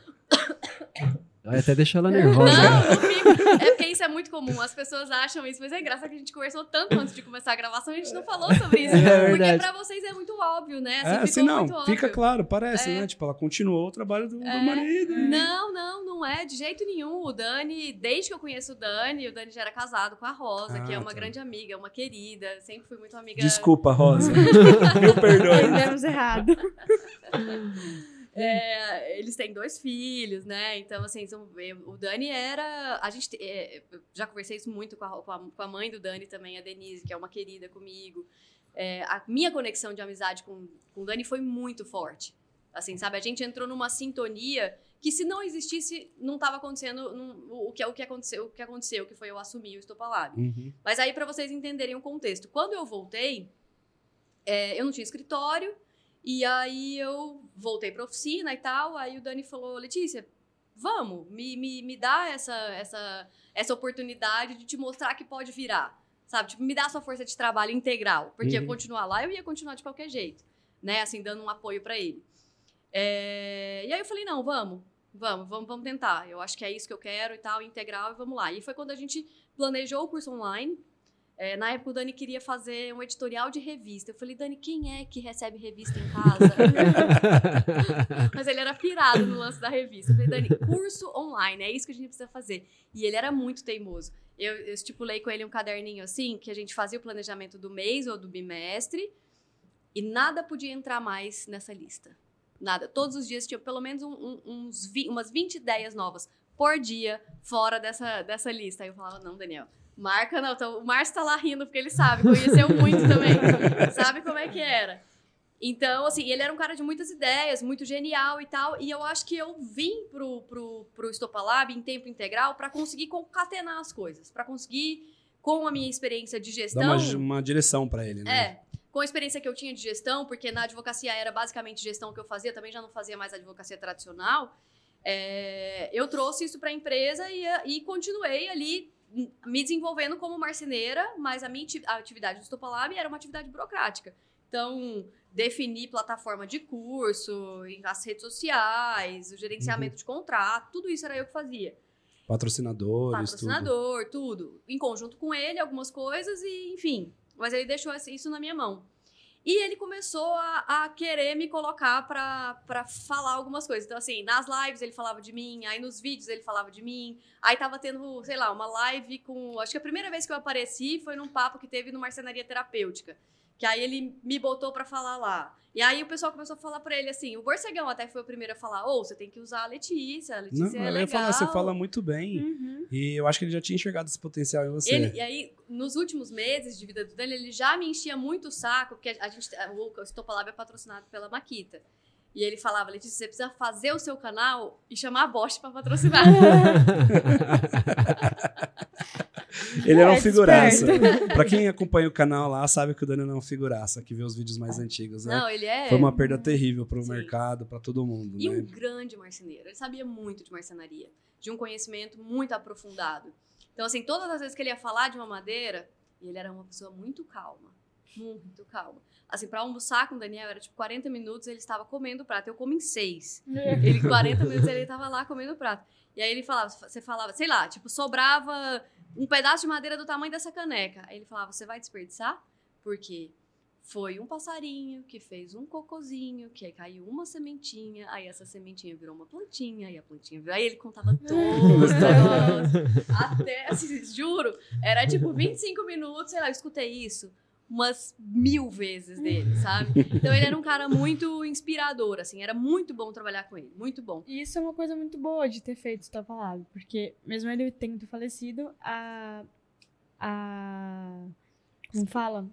Vai até deixar ela nervosa. Não, não fico. É porque isso é muito comum. As pessoas acham isso, mas é engraçado que a gente conversou tanto antes de começar a gravação e a gente não falou sobre isso. É porque verdade. pra vocês é muito óbvio, né? Assim, É, ficou assim não, muito óbvio. fica claro, parece, É. né? Tipo, ela continuou o trabalho do, do É. marido. Não, não, não é de jeito nenhum. O Dani, desde que eu conheço o Dani, o Dani já era casado com a Rosa, que é Ah, uma tá. grande amiga, uma querida. Sempre fui muito amiga. Desculpa, Rosa. Mil perdões. Entendemos errado. É, eles têm dois filhos, né? Então, assim, são- eu- o Dani era. A gente. te- é, já conversei isso muito com a, com, a, com a mãe do Dani também, a Denise, que é uma querida comigo. É, a minha conexão de amizade com, com o Dani foi muito forte. Assim, sabe? A gente entrou numa sintonia que se não existisse, não estava acontecendo o, que, o, que aconteceu, o que aconteceu, que foi eu assumir o Estopalab. Uhum. Mas aí, para vocês entenderem o contexto, quando eu voltei, é, eu não tinha escritório, e aí eu voltei pra oficina e tal. Aí o Dani falou: Letícia, vamos, me, me, me dá essa, essa, essa oportunidade de te mostrar que pode virar. Sabe? Tipo, me dá a sua força de trabalho integral. Porque Uhum. eu continuar lá, eu ia continuar de qualquer jeito. Né? Assim, dando um apoio pra ele. É, E aí eu falei: não, vamos. Vamos, vamos, vamos tentar. Eu acho que é isso que eu quero e tal, integral, e vamos lá. E foi quando a gente planejou o curso online. É, na época, o Dani queria fazer um editorial de revista. Eu falei, Dani, quem é que recebe revista em casa? Mas ele era pirado no lance da revista. Eu falei, Dani, curso online, é isso que a gente precisa fazer. E ele era muito teimoso. Eu, eu estipulei com ele um caderninho assim, que a gente fazia o planejamento do mês ou do bimestre, e nada podia entrar mais nessa lista. Nada. Todos os dias tinha pelo menos um- um- uns vi- umas 20 ideias novas por dia fora dessa, dessa lista. Aí eu falava, não, Daniel, marca não. Então, o Márcio tá lá rindo porque ele sabe, conheceu muito também. sabe como é que era. Então, assim, ele era um cara de muitas ideias, muito genial e tal. E eu acho que eu vim pro, pro, pro Estopalab em tempo integral para conseguir concatenar as coisas. para conseguir, com a minha experiência de gestão... uma, uma direção pra ele, né? É. Com a experiência que eu tinha de gestão, porque na advocacia era basicamente gestão que eu fazia, também já não fazia mais advocacia tradicional. é, eu trouxe isso para a empresa e, e continuei ali me desenvolvendo como marceneira, mas a minha a atividade do Stopalab era uma atividade burocrática. Então, definir plataforma de curso, as redes sociais, o gerenciamento de contrato, tudo isso era eu que fazia Patrocinadores, patrocinador, tudo. Em conjunto com ele, algumas coisas e, enfim. Mas ele deixou isso na minha mão. E ele começou a, a querer me colocar pra falar algumas coisas. Então, assim, nas lives ele falava de mim, aí nos vídeos ele falava de mim. Aí tava tendo, sei lá, uma live com. Acho que a primeira vez que eu apareci foi num papo que teve no Marcenaria Terapêutica. Que aí ele me botou pra falar lá. E aí o pessoal começou a falar pra ele assim: o Borcegão até foi o primeiro a falar: ô, você tem que usar a Letícia, a. Letícia Não, é legal. ia falar, você fala muito bem. Uhum. E eu acho que ele já tinha enxergado esse potencial em você. Ele, e aí, nos últimos meses de vida do Dani, ele já me enchia muito o saco, porque a gente, o Estopalab é patrocinado pela Maquita. E ele falava, Letícia, você precisa fazer o seu canal e chamar a Bosch pra patrocinar. Ele era um É, figuraça. pra quem acompanha o canal lá, sabe que o Daniel é um figuraça, que vê os vídeos mais antigos, né? Não, ele é... Foi uma perda terrível pro Sim. mercado, pra todo mundo, E né? um grande marceneiro. Ele sabia muito de marcenaria. De um conhecimento muito aprofundado. Então, assim, todas as vezes que ele ia falar de uma madeira, ele era uma pessoa muito calma. Muito calma. Assim, pra almoçar com o Daniel, era tipo 40 minutos, ele estava comendo o prato. Eu como em seis. Ele, 40 minutos, ele tava lá comendo o prato. E aí ele falava, você falava, sei lá, tipo, sobrava um pedaço de madeira do tamanho dessa caneca. Aí ele falava, você vai desperdiçar? Porque foi um passarinho que fez um cocozinho, que aí caiu uma sementinha, aí essa sementinha virou uma plantinha, aí a plantinha virou... Aí ele contava todos os negócios. Até, assim, juro, era tipo 25 minutos, sei lá, eu escutei isso umas mil vezes dele, sabe? Então ele era um cara muito inspirador, assim, era muito bom trabalhar com ele, muito bom. E isso é uma coisa muito boa de ter feito Stop Palavra, porque mesmo ele tendo falecido, a. a como fala?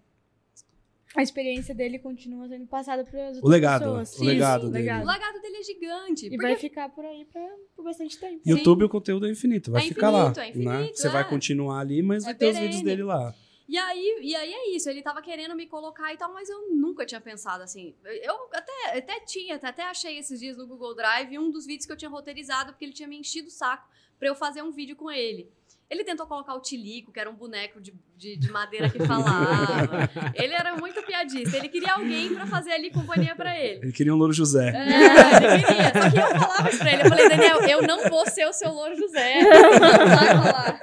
a experiência dele continua sendo passada para as outras O legado, pessoas. o legado Isso, dele. O legado dele é gigante. E porque vai ficar por aí pra, por bastante tempo. Sim. YouTube, o conteúdo é infinito, vai É ficar lá. infinito, é infinito, né? Você vai é. continuar ali, mas É vai ter os vídeos dele lá. E aí, e aí é isso, ele tava querendo me colocar e tal, mas eu nunca tinha pensado assim. Eu até, até tinha, até achei esses dias no Google Drive um dos vídeos que eu tinha roteirizado, porque ele tinha me enchido o saco pra eu fazer um vídeo com ele. Ele tentou colocar o Tilico, que era um boneco de, de, de madeira que falava. ele era muito piadista. Ele queria alguém pra fazer ali companhia pra ele. Ele queria um Louro José. É, ele queria. Só que eu falava isso pra ele. Eu falei, Daniel, eu não vou ser o seu Louro José. Não vai rolar.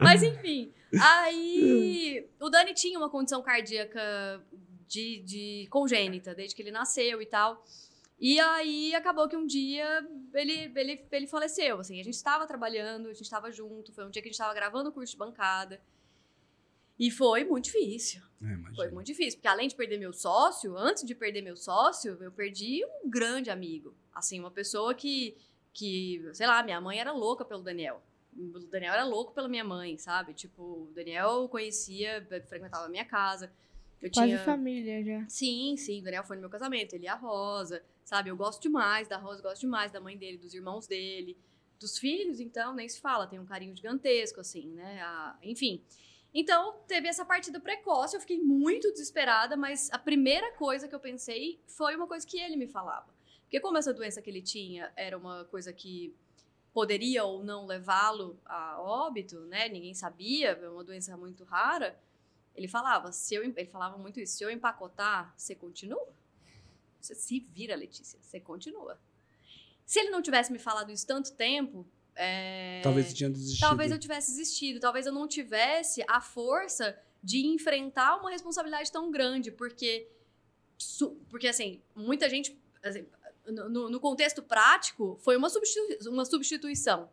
Mas enfim. Aí o Dani tinha uma condição cardíaca de, de congênita, desde que ele nasceu e tal. E aí acabou que um dia ele, ele, ele faleceu. Assim, a gente estava trabalhando, a gente estava junto. Foi um dia que a gente estava gravando o curso de bancada. E foi muito difícil. É. Foi muito difícil, porque além de perder meu sócio, antes de perder meu sócio, eu perdi um grande amigo. Assim, uma pessoa que, que sei lá, minha mãe era louca pelo Daniel. O Daniel era louco pela minha mãe, sabe? Tipo, o Daniel conhecia, frequentava a minha casa. Eu Quase tinha... família já. Sim, sim, o Daniel foi no meu casamento, ele e a Rosa, sabe? Eu gosto demais da Rosa, gosto demais da mãe dele, dos irmãos dele, dos filhos, então, nem se fala, tem um carinho gigantesco, assim, né? A- enfim. Então, teve essa partida precoce, eu fiquei muito desesperada, mas a primeira coisa que eu pensei foi uma coisa que ele me falava. Porque como essa doença que ele tinha era uma coisa que poderia ou não levá-lo a óbito, né? Ninguém sabia, é uma doença muito rara. Ele falava, se eu, ele falava muito isso, se eu empacotar, você continua. Você se vira, Letícia, você continua. Se ele não tivesse me falado isso tanto tempo, é, Talvez desistido. talvez eu tivesse desistido, talvez eu não tivesse a força de enfrentar uma responsabilidade tão grande, porque, porque assim, muita gente, assim, no- no, contexto prático, foi uma, substitu- uma substituição.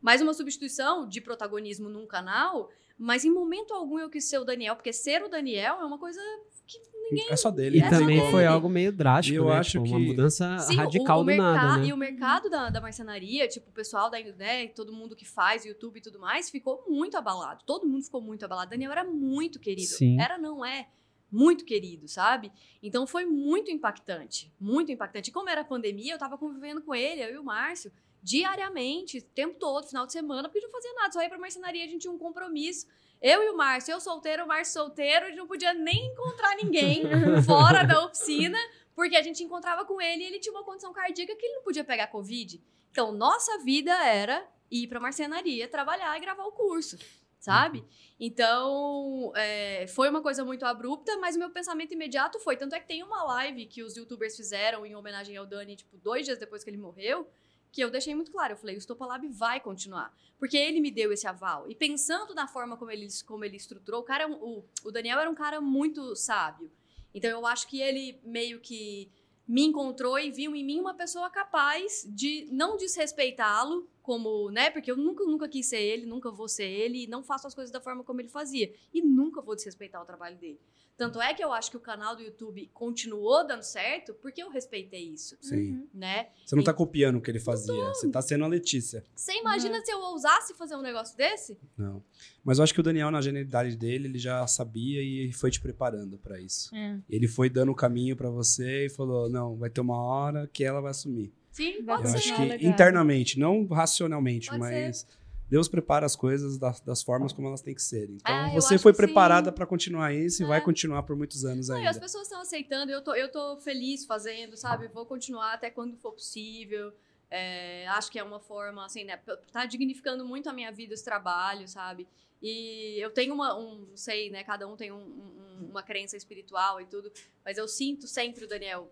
Mas uma substituição de protagonismo num canal, mas em momento algum eu quis ser o Daniel, porque ser o Daniel é uma coisa que ninguém É só dele. E né? também dele. foi algo meio drástico, Eu né? acho Tipo, uma que- mudança Sim, radical o, o do nada, né? E o mercado da, da marcenaria, tipo, o pessoal da, né, todo mundo que faz YouTube e tudo mais, ficou muito abalado. Todo mundo ficou muito abalado. Daniel era muito querido. Sim. Era, não é. Muito querido, sabe? Então foi muito impactante. Muito impactante. E como era pandemia, eu tava convivendo com ele, eu e o Márcio, diariamente, o tempo todo, final de semana, porque não fazia nada. Só ia pra marcenaria, a gente tinha um compromisso. Eu e o Márcio, eu solteiro, o Márcio solteiro, a gente não podia nem encontrar ninguém fora da oficina, porque a gente encontrava com ele e ele tinha uma condição cardíaca que ele não podia pegar Covid. Então, nossa vida era ir pra marcenaria, trabalhar e gravar o curso, sabe? Então, é, foi uma coisa muito abrupta, mas o meu pensamento imediato foi. Tanto é que tem uma live que os youtubers fizeram em homenagem ao Dani, tipo, dois dias depois que ele morreu, que eu deixei muito claro. Eu falei, o Stopalab vai continuar. Porque ele me deu esse aval. E pensando na forma como ele, como ele estruturou, o, cara, o, o Daniel era um cara muito sábio. Então eu acho que ele meio que me encontrou e viu em mim uma pessoa capaz de não desrespeitá-lo, como, né? Porque eu nunca, nunca quis ser ele, nunca vou ser ele, e não faço as coisas da forma como ele fazia. E nunca vou desrespeitar o trabalho dele. Tanto é que eu acho que o canal do YouTube continuou dando certo porque eu respeitei isso, Sim. Uhum. né? Você não tá copiando o que ele fazia. Você tá sendo a Letícia. Você imagina se eu ousasse fazer um negócio desse? Não. Mas eu acho que o Daniel, na genialidade dele, ele já sabia e foi te preparando pra isso. É. Ele foi dando o caminho pra você e falou: não, vai ter uma hora que ela vai assumir. Sim, pode eu ser. ser. acho que legal. internamente, não racionalmente, Pode mas Deus prepara as coisas das, das formas como elas têm que ser. Então Ah, você foi preparada pra continuar isso e É. vai continuar por muitos anos Não, ainda. as pessoas estão aceitando, eu tô, eu tô feliz fazendo, sabe? Vou continuar até quando for possível. É, acho que é uma forma, assim, né? Tá dignificando muito a minha vida, esse trabalho, sabe? E eu tenho uma, um, não sei, né? Cada um tem um- um- uma crença espiritual e tudo, mas eu sinto sempre o Daniel,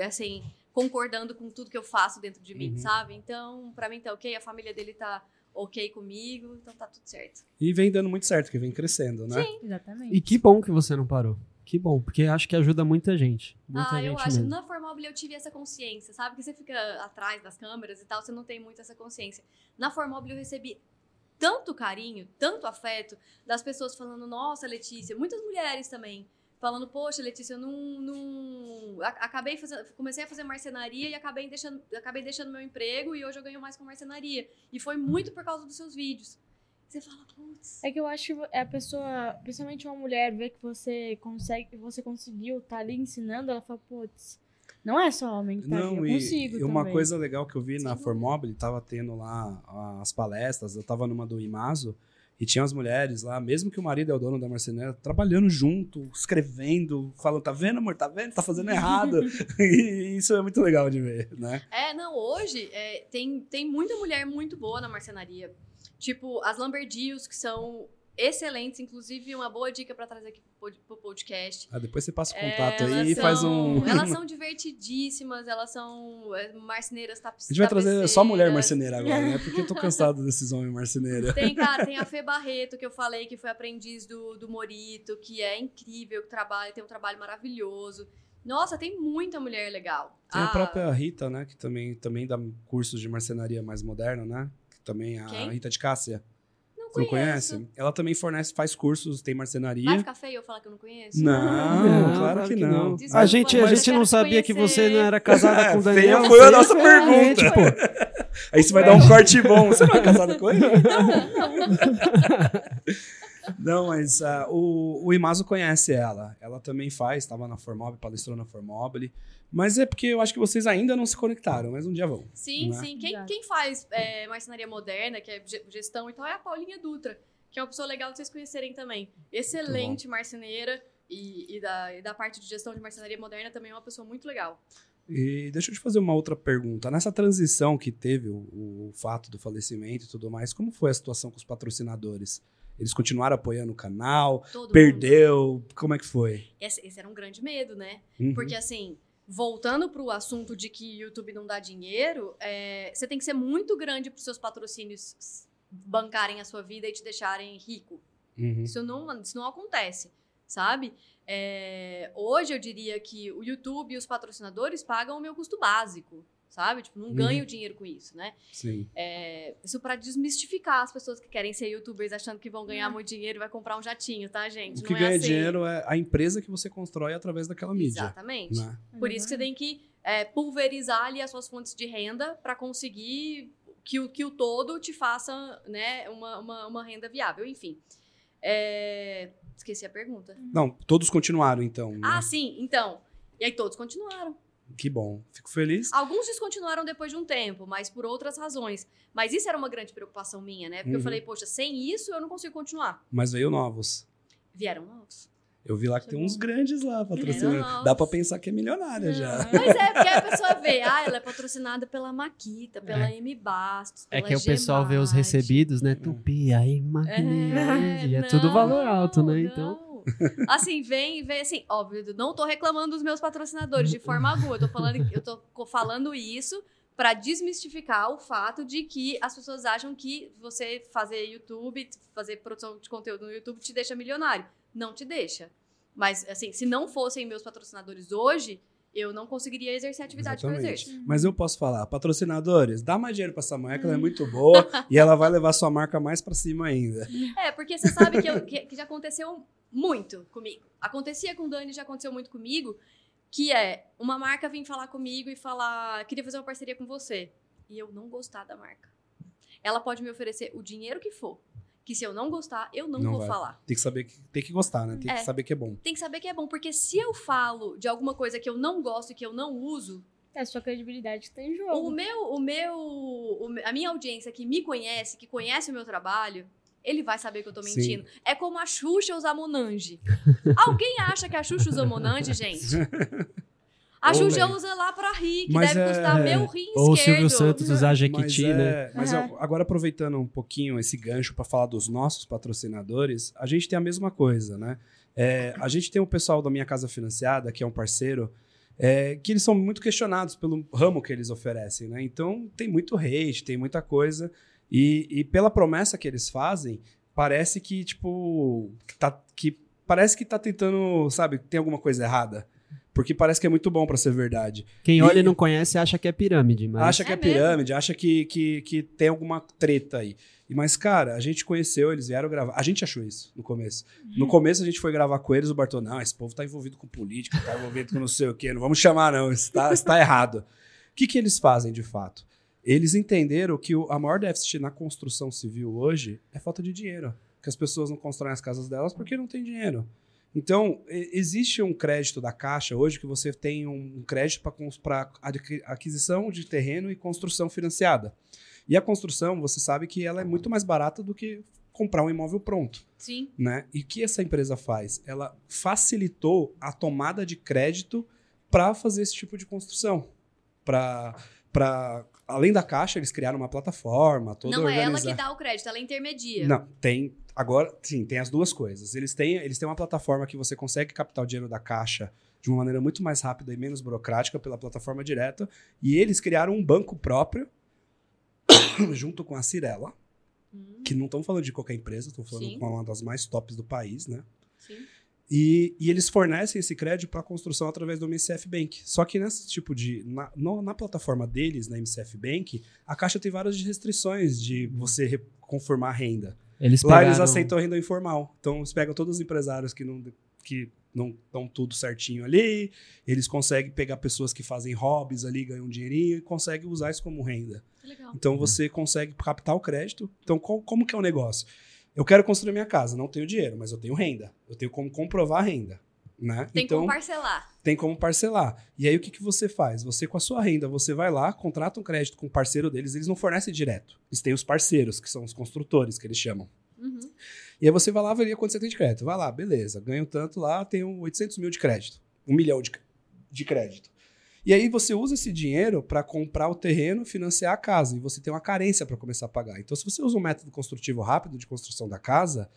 assim, concordando com tudo que eu faço dentro de mim, Uhum. sabe? Então, pra mim tá ok, a família dele tá ok comigo, então tá tudo certo. E vem dando muito certo, que vem crescendo, né? Exatamente. E que bom que você não parou. Que bom, porque acho que ajuda muita gente. Muita ah, eu gente acho. mesmo. Na Formobile eu tive essa consciência, sabe? Que você fica atrás das câmeras e tal, você não tem muito essa consciência. Na Formobile eu recebi tanto carinho, tanto afeto das pessoas falando, nossa, Letícia, muitas mulheres também. Falando, poxa, Letícia, eu não. não... Acabei fazendo. Comecei a fazer marcenaria e acabei deixando, acabei deixando meu emprego e hoje eu ganho mais com marcenaria. E foi muito por causa dos seus vídeos. Você fala, putz. É que eu acho que a pessoa, principalmente uma mulher, vê que você consegue, que você conseguiu tá ali ensinando, ela fala, putz, não é só homem que tá ali, Não, eu e, consigo e uma também. coisa legal que eu vi na. Formobile, tava tendo lá as palestras, eu tava numa do Imazo, e tinha as mulheres lá, mesmo que o marido é o dono da marceneira, trabalhando junto, escrevendo, falando, tá vendo, amor, tá vendo? Tá fazendo errado. e isso é muito legal de ver, né? É, não, hoje é, tem, tem muita mulher muito boa na marcenaria. Tipo, as Lamberdios, que são excelentes, inclusive uma boa dica pra trazer aqui pro pod- pro podcast. Ah, depois você passa o É, contato elas aí e faz um... são- Elas são divertidíssimas, elas são é, marceneiras tap A gente vai trazer só mulher marceneira agora, né? Porque eu tô cansado desses homens marceneiros. Tem, cara, tem a Fê Barreto, que eu falei, que foi aprendiz do, do Morito, que é incrível, que trabalha, tem um trabalho maravilhoso. Nossa, tem muita mulher legal. Tem a Ah, própria Rita, né? Que também, também dá cursos de marcenaria mais moderno, né? Que também é a Quem? Rita de Cássia. Não Você não conheço. conhece? Ela também fornece, faz cursos, tem marcenaria. Vai ficar feio eu falar que eu não conheço? Não, Não, claro que não. Desculpa, A gente, a gente não sabia que você não era casada com o É, Daniel. feia foi a nossa gente, pergunta. pô. Aí você vai dar um corte bom. Você não é casado com ele? Não, mas ah, o, o Imazo conhece ela. Ela também faz, estava na Formobile, palestrou na Formobile. Mas é porque eu acho que vocês ainda não se conectaram, mas um dia vão. Sim, Né? sim. Quem, quem faz é, marcenaria moderna, que é ge- gestão e tal, é a Paulinha Dutra, que é uma pessoa legal de vocês conhecerem também. Excelente marceneira e, e da, e da parte de gestão de marcenaria moderna também é uma pessoa muito legal. E deixa eu te fazer uma outra pergunta. Nessa transição que teve o, o fato do falecimento e tudo mais, como foi a situação com os patrocinadores? Eles continuaram apoiando o canal? Todo mundo. Perdeu? Como é que foi? Esse, esse era um grande medo, né? Uhum. Porque assim, voltando pro assunto de que YouTube não dá dinheiro, é, você tem que ser muito grande para seus patrocínios bancarem a sua vida e te deixarem rico. Uhum. Isso não, isso não acontece, sabe? É, hoje eu diria que o YouTube e os patrocinadores pagam o meu custo básico, sabe? Tipo, não Uhum. ganho dinheiro com isso, né? Sim. É, isso pra desmistificar as pessoas que querem ser youtubers achando que vão ganhar muito dinheiro e vai comprar um jatinho, tá, gente? O que não ganha é assim. dinheiro é a empresa que você constrói através daquela mídia. Exatamente. Né? Por isso que você tem que é, pulverizar ali as suas fontes de renda para conseguir que o, que o todo te faça né, uma, uma, uma renda viável. Enfim. É, Esqueci a pergunta. Não, todos continuaram então. né? Ah, sim, então. E aí todos continuaram. Que bom. Fico feliz. Alguns descontinuaram depois de um tempo, mas por outras razões. Mas isso era uma grande preocupação minha, né? Porque eu Uhum. falei, poxa, sem isso eu não consigo continuar. Mas veio novos. Vieram novos. Eu vi lá que tem uns grandes lá patrocinando. Dá pra pensar que é milionária já. Pois é, porque a pessoa vê, ah, ela é patrocinada pela Maquita, pela M Bastos, É pela que o pessoal vê os recebidos, né? Tupi, aí, Magnese. É, tudo não, valor alto, né? não. Então. Assim, vem, vem assim, óbvio, não tô reclamando dos meus patrocinadores de forma alguma. Eu tô falando, eu tô falando isso pra desmistificar o fato de que as pessoas acham que você fazer YouTube, fazer produção de conteúdo no YouTube te deixa milionário. Não te deixa. Mas, assim, se não fossem meus patrocinadores hoje, eu não conseguiria exercer a atividade que eu Exatamente. exerço. Mas eu posso falar, patrocinadores, dá mais dinheiro pra essa mulher, que ela é muito boa e ela vai levar sua marca mais pra cima ainda. É, porque você sabe que, eu- que- que já aconteceu muito comigo. Acontecia com o Dani, já aconteceu muito comigo, que é uma marca vir falar comigo e falar, queria fazer uma parceria com você. E eu não gostar da marca. Ela pode me oferecer o dinheiro que for. Que se eu não gostar, eu não, Não vou vai. falar. Tem que saber que tem que gostar, né? Tem É. que saber que é bom. Tem que saber que é bom, porque se eu falo de alguma coisa que eu não gosto e que eu não uso, É a sua credibilidade que tá em o jogo. meu, o meu, o me- a minha audiência que me conhece, que conhece o meu trabalho, ele vai saber que eu tô Sim. mentindo. É como a Xuxa usar Monange. Alguém acha que a Xuxa usa Monange, gente? A Xuxa usa lá pra rir, que Mas deve é- custar meu rim Ou o esquerdo. Silvio Santos usar Mas, Jequiti, né? é, mas Aham. eu- agora aproveitando um pouquinho esse gancho para falar dos nossos patrocinadores, a gente tem a mesma coisa, né? É, a gente tem o pessoal da Minha Casa Financiada, que é um parceiro, é, que eles são muito questionados pelo ramo que eles oferecem, né? Então tem muito hate, tem muita coisa. E, e pela promessa que eles fazem, parece que, tipo, que tá, que parece que tá tentando, sabe, tem alguma coisa errada. Porque parece que é muito bom para ser verdade. Quem E- olha e não conhece acha que é pirâmide, mas Acha que é, É pirâmide, acha que, que, que tem alguma treta aí. E, Mas, cara, a gente conheceu, eles vieram gravar. A gente achou isso no começo. No começo a gente foi gravar com eles, o Bartô, não, esse povo tá envolvido com política, tá envolvido com não sei o quê, não vamos chamar não, isso tá, isso tá errado. O que, que eles fazem de fato? Eles entenderam que o, a maior déficit na construção civil hoje é falta de dinheiro. Que as pessoas não constroem as casas delas porque não tem dinheiro. Então, existe um crédito da Caixa hoje que você tem um crédito para aquisição de terreno e construção financiada. E a construção, você sabe que ela é muito mais barata do que comprar um imóvel pronto Sim. né? E o que essa empresa faz? Ela facilitou a tomada de crédito para fazer esse tipo de construção. Para para além da caixa, eles criaram uma plataforma toda não é ela organizada. que dá o crédito, ela intermedia. Não, tem agora sim, tem as duas coisas. Eles têm eles têm uma plataforma que você consegue captar o dinheiro da caixa de uma maneira muito mais rápida e menos burocrática pela plataforma direta, e eles criaram um banco próprio junto com a Cirela, Hum, que não estão falando de qualquer empresa, estão falando Sim. com uma das mais tops do país, né? sim. E, e eles fornecem esse crédito para construção através do MCF Bank. Só que nesse tipo de. Na, no- na plataforma deles, na MCF Bank, a Caixa tem várias restrições de você re- conformar renda. Eles Lá pegaram... eles aceitam renda informal. Então eles pegam todos os empresários que não. Que, não estão tudo certinho ali, eles conseguem pegar pessoas que fazem hobbies ali, ganham um dinheirinho e conseguem usar isso como renda. Legal. Então você consegue captar o crédito. Então qual- como que é o negócio? Eu quero construir minha casa, não tenho dinheiro, mas eu tenho renda. Eu tenho como comprovar a renda. Né? Tem então como parcelar. tem como parcelar. E aí o que, que você faz? Você com a sua renda, você vai lá, contrata um crédito com o parceiro deles, eles não fornecem direto. Eles têm os parceiros, que são os construtores, que eles chamam. Uhum. E aí você vai lá avalia quanto você tem de crédito. Vai lá, beleza, ganho tanto lá, tenho 800 mil de crédito. Um milhão de, de crédito. E aí você usa esse dinheiro para comprar o terreno, financiar a casa. E você tem uma carência para começar a pagar. Então, se você usa um método construtivo rápido de construção da casa,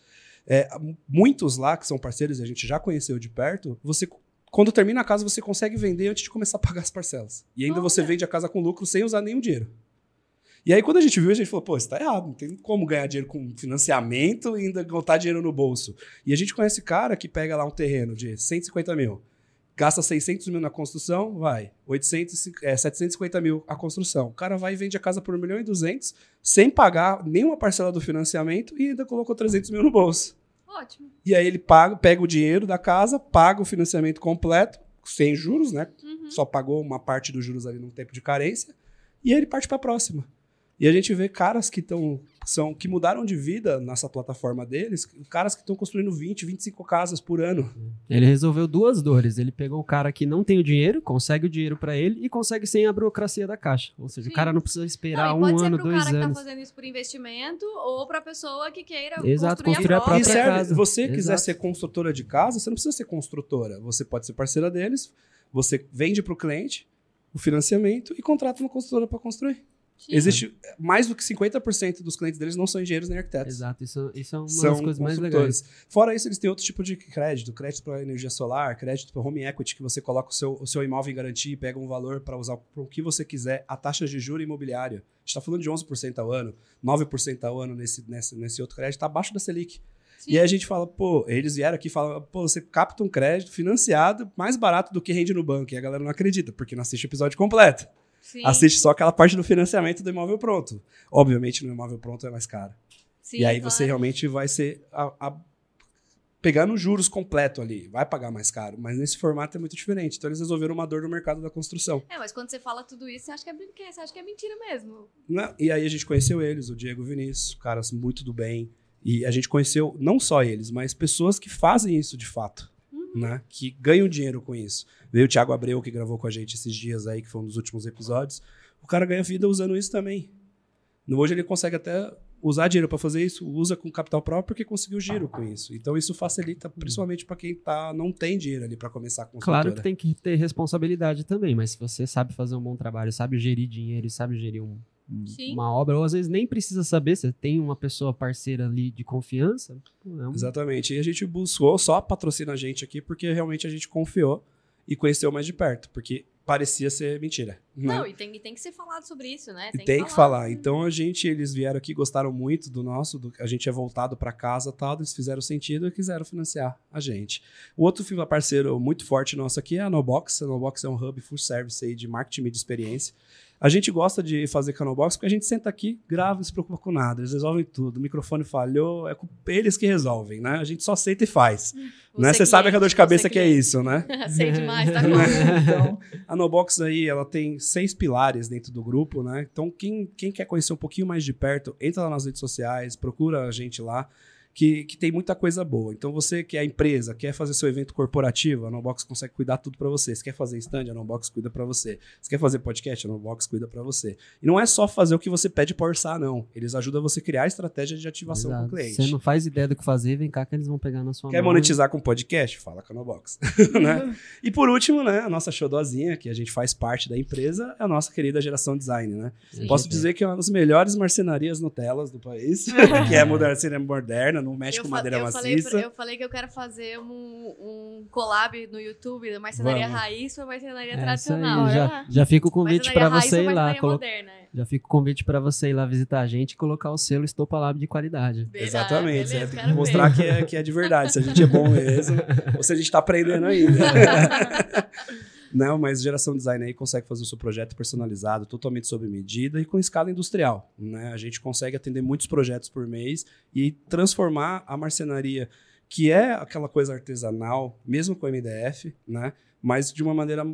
é, muitos lá que são parceiros e a gente já conheceu de perto, você quando termina a casa, você consegue vender antes de começar a pagar as parcelas. E ainda você Olha. vende a casa com lucro sem usar nenhum dinheiro. E aí, quando a gente viu, a gente falou, pô, isso tá errado, não tem como ganhar dinheiro com financiamento e ainda botar dinheiro no bolso. E a gente conhece cara que pega lá um terreno de 150 mil, gasta 600 mil na construção, vai, 800, é, 750 mil a construção. O cara vai e vende a casa por 1 milhão e 200, sem pagar nenhuma parcela do financiamento e ainda colocou 300 mil no bolso. Ótimo. E aí ele paga, pega o dinheiro da casa, paga o financiamento completo, sem juros, né? Uhum. Só pagou uma parte dos juros ali no tempo de carência, e aí ele parte para a próxima. E a gente vê caras que estão são que mudaram de vida nessa plataforma deles, caras que estão construindo 20, 25 casas por ano. Ele resolveu duas dores. Ele pegou o cara que não tem o dinheiro, consegue o dinheiro pra ele e consegue sem a burocracia da caixa. Ou seja, Sim. o cara não precisa esperar Não, um pode ser ano, pro dois cara que tá anos. fazendo isso por investimento ou pra pessoa que queira Exato, construir, construir a a própria. E própria serve, casa. você quiser Exato. ser construtora de casa, você não precisa ser construtora. Você pode ser parceira deles, você vende para o cliente o financiamento e contrata uma construtora para construir. Sim. Existe mais do que 50% dos clientes deles não são engenheiros nem arquitetos. Exato, isso, isso é uma São das coisas mais legais. Fora isso, eles têm outro tipo de crédito: crédito para energia solar, crédito para home equity, que você coloca o seu, o seu imóvel em garantia e pega um valor para usar para o que você quiser. A taxa de juro imobiliário. A gente está falando de 11% ao ano, 9% ao ano nesse, nesse, nesse outro crédito, está abaixo da Selic. Sim. E aí a gente fala, pô, eles vieram aqui e falam, pô, você capta um crédito financiado mais barato do que rende no banco. E a galera não acredita, porque não assiste o episódio completo. Sim, Assiste só aquela parte do financiamento do imóvel pronto. Obviamente, no imóvel pronto é mais caro. sim, e aí claro. você realmente vai ser a, a- pegando juros completo ali, vai pagar mais caro, mas nesse formato é muito diferente. Então eles resolveram uma dor no mercado da construção. É, mas quando você fala tudo isso, você acha que é, brinque- você acha que é mentira mesmo. né? E aí a gente conheceu eles, o Diego Vinícius, caras muito do bem. E a gente conheceu não só eles, mas pessoas que fazem isso de fato, né? Que ganham dinheiro com isso. Veio o Thiago Abreu, que gravou com a gente esses dias aí, que foi um dos últimos episódios. O cara ganha vida usando isso também. No Hoje ele consegue até usar dinheiro para fazer isso, usa com capital próprio porque conseguiu giro com isso. Então isso facilita principalmente para quem tá, não tem dinheiro ali para começar a. Claro que tem que ter responsabilidade também, mas se você sabe fazer um bom trabalho, sabe gerir dinheiro e sabe gerir um- Sim. uma obra, ou às vezes nem precisa saber, você tem uma pessoa parceira ali de confiança, pô, é Exatamente. E a gente buscou só patrocina a gente aqui porque realmente a gente confiou e conheceu mais de perto, porque parecia ser mentira. né? Não, e tem, e tem que ser falado sobre isso, né? E tem que falar. Então a gente, eles vieram aqui, gostaram muito do nosso, do, a gente é voltado para casa e tal, eles fizeram sentido e quiseram financiar a gente. O outro filme parceiro muito forte nosso aqui é a Nobox. A Nobox é um hub full service aí de marketing e de experiência. A gente gosta de fazer Nobox porque a gente senta aqui, grava e se preocupa com nada. Eles resolvem tudo. O microfone falhou, é com eles que resolvem, né? A gente só senta e faz. né? Você sabe que a dor de cabeça que é isso, né? Sei demais, tá bom. então, a Nobox aí, ela tem seis pilares dentro do grupo, né? Então, quem, quem quer conhecer um pouquinho mais de perto, entra lá nas redes sociais, procura a gente lá que, que tem muita coisa boa. Então, você que é empresa, quer fazer seu evento corporativo, a Nobox consegue cuidar tudo para você. Se quer fazer stand, a Nobox cuida para você. Se quer fazer podcast, a Nobox cuida para você. E não é só fazer o que você pede para orçar, não. Eles ajudam você a criar a estratégia de ativação Exato. com o cliente. Você não faz ideia do que fazer, vem cá que eles vão pegar na sua Quer mão. monetizar com podcast? Fala com a Nobox. né? E por último, né, a nossa xodozinha, que a gente faz parte da empresa, é a nossa querida geração design, né? Sim. Posso dizer que é uma das melhores marcenarias Nutelas do país, que é a marcenaria moderna, não mexe com fa- madeira eu falei, maciça. pra- eu falei que eu quero fazer um, um collab no YouTube da marcenaria Vamos. raiz pra marcenaria É isso tradicional. aí, já, já fica o convite para você ir lá. colo- moderna. Já fica o convite para você ir lá visitar a gente e colocar o selo Estopa Lab de qualidade. Beleza, Exatamente, beleza, é, tem quero que mostrar ver. que é, que é de verdade, se a gente é bom mesmo, ou se a gente tá aprendendo ainda. Não, mas geração design aí consegue fazer o seu projeto personalizado, totalmente sob medida e com escala industrial. Né? A gente consegue atender muitos projetos por mês e transformar a marcenaria, que é aquela coisa artesanal, mesmo com MDF, né? mas de uma maneira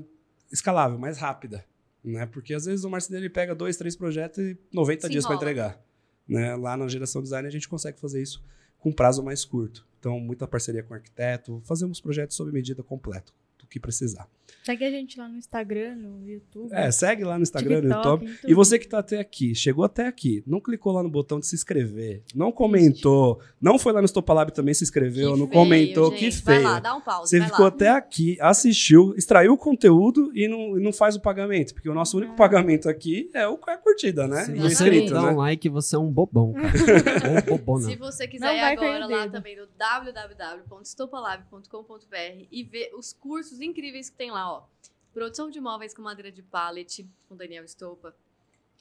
escalável, mais rápida. Né? Porque às vezes o marceneiro ele pega dois, três projetos e 90 Se dias para entregar. Né? Lá na geração design a gente consegue fazer isso com prazo mais curto. Então, muita parceria com o arquiteto, fazemos projetos sob medida completo, do que precisar. Segue a gente lá no Instagram, no YouTube. É, segue lá no Instagram, no TikTok, YouTube. em tudo. E você que está até aqui, chegou até aqui, não clicou lá no botão de se inscrever, não comentou, não foi lá no Stopalab também se inscreveu, Que não feio, comentou, gente. que Vai feio. lá, dá um pause. Você vai ficou lá. até aqui, assistiu, extraiu o conteúdo e não, não faz o pagamento. Porque o nosso único Ah. pagamento aqui é, o, é a curtida, né? Se E você inscrito, não dá né? um like, você é um bobão, cara. Ou bobona. Se você quiser ir vai agora lá também no www.estopalab.com.br e ver os cursos incríveis que tem lá, ó. Produção de móveis com madeira de pallet, com Daniel Estopa.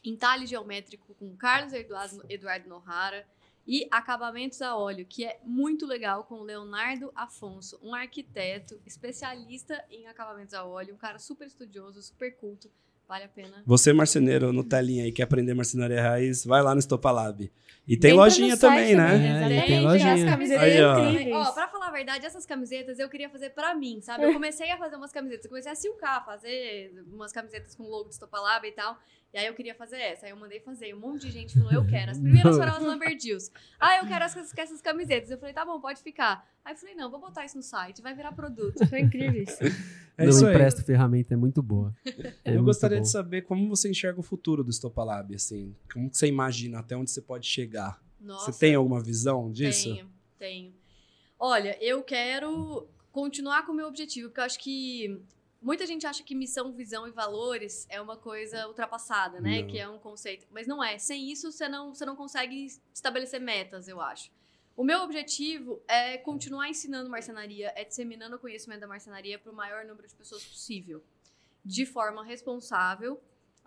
Entalhe geométrico com Carlos Eduardo, Eduardo Nohara. E acabamentos a óleo, que é muito legal, com Leonardo Afonso, um arquiteto especialista em acabamentos a óleo, um cara super estudioso, super culto. Vale a pena. Você, marceneiro, no telinha aí, quer aprender marcenaria raiz, vai lá no Stopalab. E tem Entra lojinha também, né? É, tem lojinha. As camisetas Aí, ó. incríveis. Ó, pra falar a verdade, essas camisetas eu queria fazer pra mim, sabe? Eu comecei a fazer umas camisetas, eu comecei a silcar, fazer umas camisetas com logo de Stopalaba e tal. E aí eu queria fazer essa. Aí eu mandei fazer. E um monte de gente falou, eu quero. As primeiras foram as Lamberdeals. Ah, eu quero essas, essas camisetas. Eu falei, tá bom, pode ficar. Aí eu falei, não, vou botar isso no site, vai virar produto. São incríveis. É não isso aí. empresta ferramenta, é muito boa. É Eu muito gostaria bom. de saber como você enxerga o futuro do Stopalab, assim. Como que você imagina até onde você pode chegar? Nossa. Você tem alguma visão disso? Tenho, tenho. Olha, eu quero continuar com o meu objetivo, porque eu acho que muita gente acha que missão, visão e valores é uma coisa ultrapassada, né? Não. Que é um conceito. Mas não é. Sem isso, você não, você não consegue estabelecer metas, eu acho. O meu objetivo é continuar ensinando marcenaria, é disseminando o conhecimento da marcenaria para o maior número de pessoas possível. De forma responsável.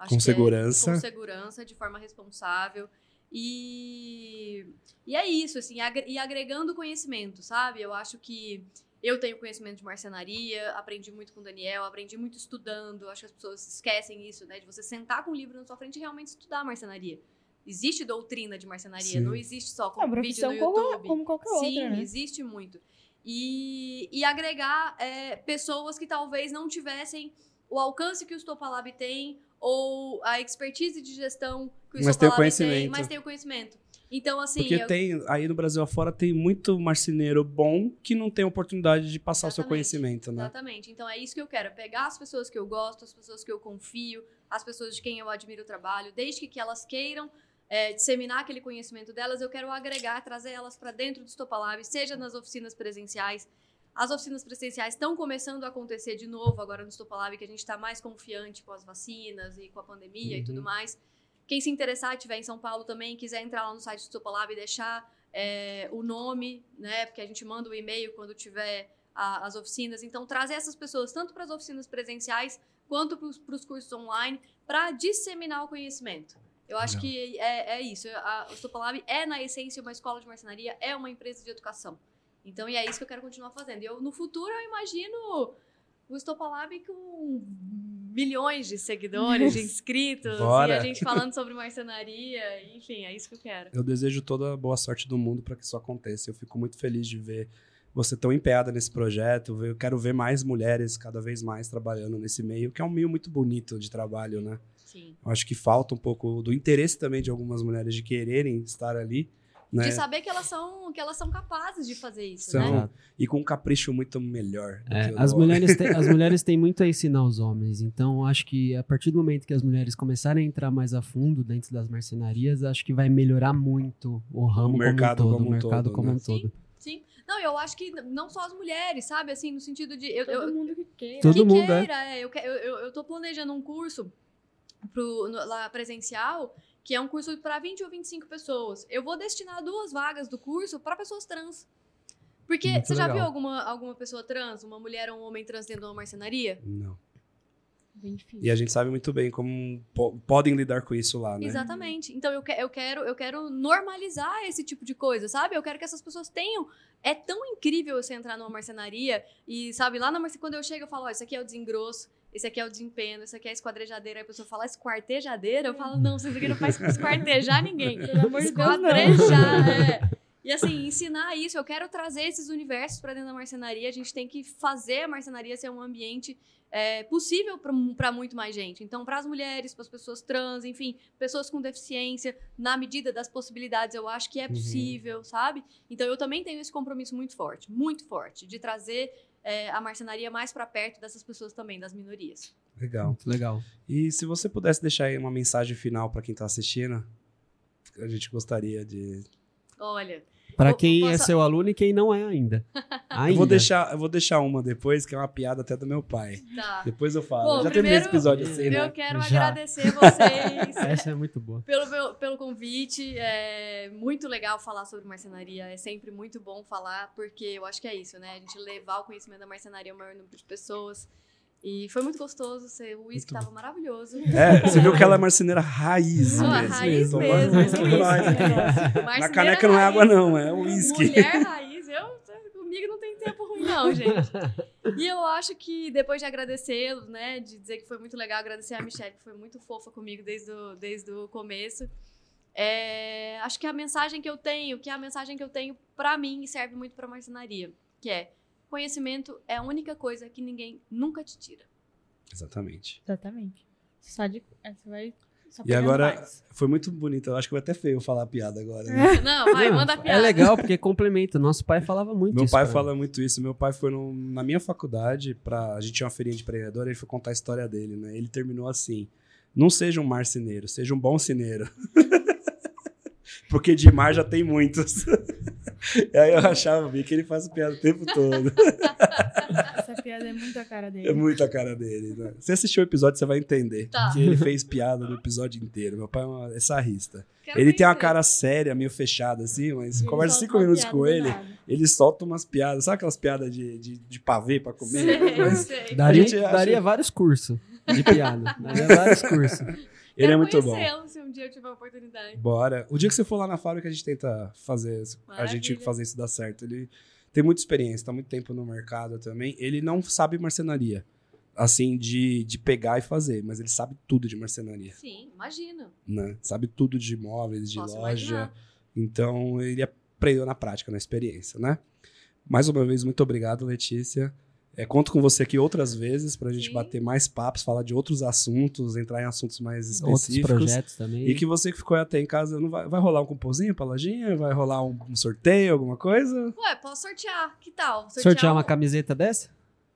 Com é- segurança. com segurança, de forma responsável. E, e é isso, assim, e agregando conhecimento, sabe? Eu acho que eu tenho conhecimento de marcenaria, aprendi muito com o Daniel, aprendi muito estudando. Acho que as pessoas esquecem isso, né? De você sentar com um livro na sua frente e realmente estudar marcenaria. Existe doutrina de marcenaria, Sim. não existe só É com uma vídeo no como, YouTube. como qualquer Sim, outra, né? existe muito. E, e agregar é, pessoas que talvez não tivessem o alcance que o Stopalab tem ou a expertise de gestão que o Mas Stopalab tem, mas tem o conhecimento. Então, assim, Porque eu- tem, aí no Brasil afora, tem muito marceneiro bom que não tem oportunidade de passar o seu Exatamente. conhecimento, né? Exatamente. Então é isso que eu quero: é pegar as pessoas que eu gosto, as pessoas que eu confio, as pessoas de quem eu admiro o trabalho, desde que, elas queiram é, disseminar aquele conhecimento delas, eu quero agregar, trazer elas para dentro do Stopalab, seja nas oficinas presenciais. As oficinas presenciais estão começando a acontecer de novo agora no Stopalab, que a gente está mais confiante com as vacinas e com a pandemia e Uhum. tudo mais. Quem se interessar, estiver em São Paulo também, quiser entrar lá no site do Stopalab e deixar é, o nome, né? Porque a gente manda o e-mail quando tiver a- as oficinas. Então, trazer essas pessoas tanto para as oficinas presenciais quanto para os cursos online para disseminar o conhecimento. Eu acho Legal. que é, é isso. A, o Stopalab é, na essência, uma escola de marcenaria, é uma empresa de educação. Então, e é isso que eu quero continuar fazendo. E eu, no futuro, eu imagino o Stopalab com milhões de seguidores, de inscritos, Bora. e a gente falando sobre marcenaria, enfim, é isso que eu quero. Eu desejo toda a boa sorte do mundo para que isso aconteça. Eu fico muito feliz de ver você tão empenhada nesse projeto. Eu quero ver mais mulheres cada vez mais trabalhando nesse meio, que é um meio muito bonito de trabalho, né? Sim. Eu acho que falta um pouco do interesse também de algumas mulheres de quererem estar ali, né? De saber que elas são, que elas são capazes de fazer isso, São- né? E com um capricho muito melhor. do É, que o as, mulheres têm, as mulheres têm muito a ensinar aos homens, então acho que a partir do momento que as mulheres começarem a entrar mais a fundo dentro das marcenarias, acho que vai melhorar muito o ramo mercado como um todo, como um o mercado todo, como né? um todo. Sim. Não, eu acho que não só as mulheres, sabe? Assim, no sentido de. Eu, Todo eu, mundo que queira. Todo que mundo, é. queira, é. Eu, que- eu, eu, eu tô planejando um curso pro, no- lá presencial, que é um curso para 20 ou 25 pessoas. Eu vou destinar duas vagas do curso para pessoas trans. Porque Muito você já legal. viu alguma, alguma pessoa trans, uma mulher ou um homem trans dentro de uma marcenaria? Não. E a gente sabe muito bem como po- podem lidar com isso lá, né? Exatamente. Então eu, que- eu, quero, eu quero normalizar esse tipo de coisa, sabe? Eu quero que essas pessoas tenham. É tão incrível você entrar numa marcenaria e, sabe, lá na marcenaria, quando eu chego, eu falo: ó, isso aqui é o desengrosso, esse aqui é o desempeno, esse aqui é a esquadrejadeira. Aí a pessoa fala esquartejadeira, eu falo: não, vocês aqui não faz esquartejar ninguém. Pelo amor de Deus, não. Esquadrejar, é. E assim, ensinar isso, eu quero trazer esses universos para dentro da marcenaria. A gente tem que fazer a marcenaria ser um ambiente é, possível para muito mais gente. Então, para as mulheres, para as pessoas trans, enfim, pessoas com deficiência, na medida das possibilidades, eu acho que é Uhum. possível, sabe? Então, eu também tenho esse compromisso muito forte, muito forte, de trazer é, a marcenaria mais para perto dessas pessoas também, das minorias. Legal. Muito legal. E se você pudesse deixar aí uma mensagem final para quem tá assistindo, a gente gostaria de. Olha, Para quem é posso- seu aluno e quem não é ainda. ainda. Eu vou deixar, eu vou deixar uma depois, que é uma piada até do meu pai. tá. Depois eu falo. Bom, Já terminei esse primeiro, episódio assim, né? Eu quero Já. agradecer vocês. Essa é muito boa. pelo, meu- pelo convite. É muito legal falar sobre marcenaria. É sempre muito bom falar, porque eu acho que é isso, né? A gente levar o conhecimento da marcenaria ao maior número de pessoas. E foi muito gostoso. O uísque Muito tava maravilhoso. É, você viu que ela é marceneira raiz Não, mesmo. raiz mesmo. né? Na caneca não é água, não, é uísque. Mulher raiz, eu comigo não tem tempo ruim, não, gente. E eu acho que depois de agradecê-los, né, de dizer que foi muito legal, agradecer a Michelle, que foi muito fofa comigo desde o, desde o começo. É, acho que a mensagem que eu tenho, que é a mensagem que eu tenho pra mim e serve muito pra marcenaria, que é conhecimento é a única coisa que ninguém nunca te tira. Exatamente. Exatamente. Só de. é, Você vai. Só E agora- mais. Foi muito bonito. Eu acho que foi até feio falar a piada agora. né? Não, vai, Não, manda a É piada. legal porque complementa. Nosso pai falava muito Meu isso. pai pra- fala muito isso. Meu pai foi no- na minha faculdade, pra, a gente tinha uma feirinha de empreendedor, ele foi contar a história dele, né? Ele terminou assim: não seja um marceneiro, seja um bom cineiro. Porque de mar já tem muitos. e aí eu achava bem que ele faz piada o tempo todo. Essa piada é muito a cara dele. É muito a cara dele. Né? Se assistir o episódio, você vai entender. Tá. Que ele fez piada no episódio inteiro. Meu pai é, uma, é sarrista. Quero ele tem uma cara séria, meio fechada, assim, mas ele conversa cinco minutos com ele, nada. ele solta umas piadas. Sabe aquelas piadas de, de, de pavê pra comer? Sei, Mas sei. Daria, acha- daria vários cursos de piada. Daria vários cursos. Ele é Quero muito bom. se um dia eu tiver a oportunidade. Bora. O dia que você for lá na fábrica, a gente tenta fazer, a gente Maravilha. fazer isso dar certo. Ele tem muita experiência, tá muito tempo no mercado também. Ele não sabe marcenaria, assim, de, de pegar e fazer, mas ele sabe tudo de marcenaria, Sim, imagino. né? Sabe tudo de imóveis, de Posso loja. imaginar. Então, ele aprendeu na prática, na experiência, né? Mais uma vez, muito obrigado, Letícia. É, conto com você aqui outras vezes pra gente Sim. bater mais papos, falar de outros assuntos, entrar em assuntos mais Outros específicos. projetos também. E que você que ficou até em casa, não vai, vai rolar um cupomzinho pra lojinha? Vai rolar um, um sorteio, alguma coisa? Ué, posso sortear. Que tal? Sortear uma um- camiseta dessa?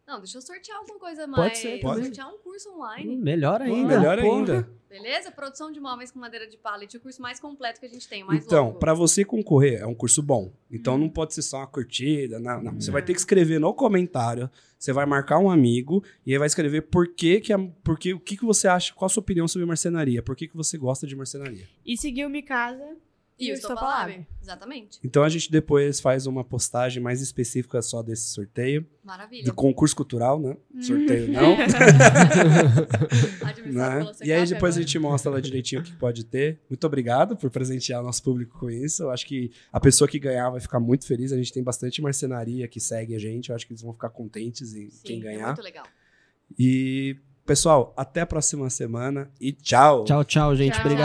Não, deixa eu sortear alguma coisa Pode mais. ser, pode. Sortear um curso Hum, online. melhor Pô, ainda. melhor porra. ainda. Beleza? Produção de móveis com madeira de pallet. O curso mais completo que a gente tem. o Mais Então, pra você concorrer, é um curso bom. Então não pode ser só uma curtida, não, não. Você vai ter que escrever no comentário, você vai marcar um amigo e aí vai escrever por que que, a, por que o que que você acha, qual a sua opinião sobre marcenaria, por que que você gosta de marcenaria. E seguir o Mikasa. E o Estopa. Lab. Exatamente. Então a gente depois faz uma postagem mais específica só desse sorteio, Maravilha. do concurso cultural, né? Sorteio não. Né? E aí depois a agora. gente mostra lá direitinho o que pode ter. Muito obrigado por presentear o nosso público com isso. Eu acho que a pessoa que ganhar vai ficar muito feliz. A gente tem bastante marcenaria que segue a gente. Eu acho que eles vão ficar contentes em Sim, quem É ganhar. muito legal. E, pessoal, até a próxima semana e tchau! Tchau, tchau, gente. Tchau. Obrigado.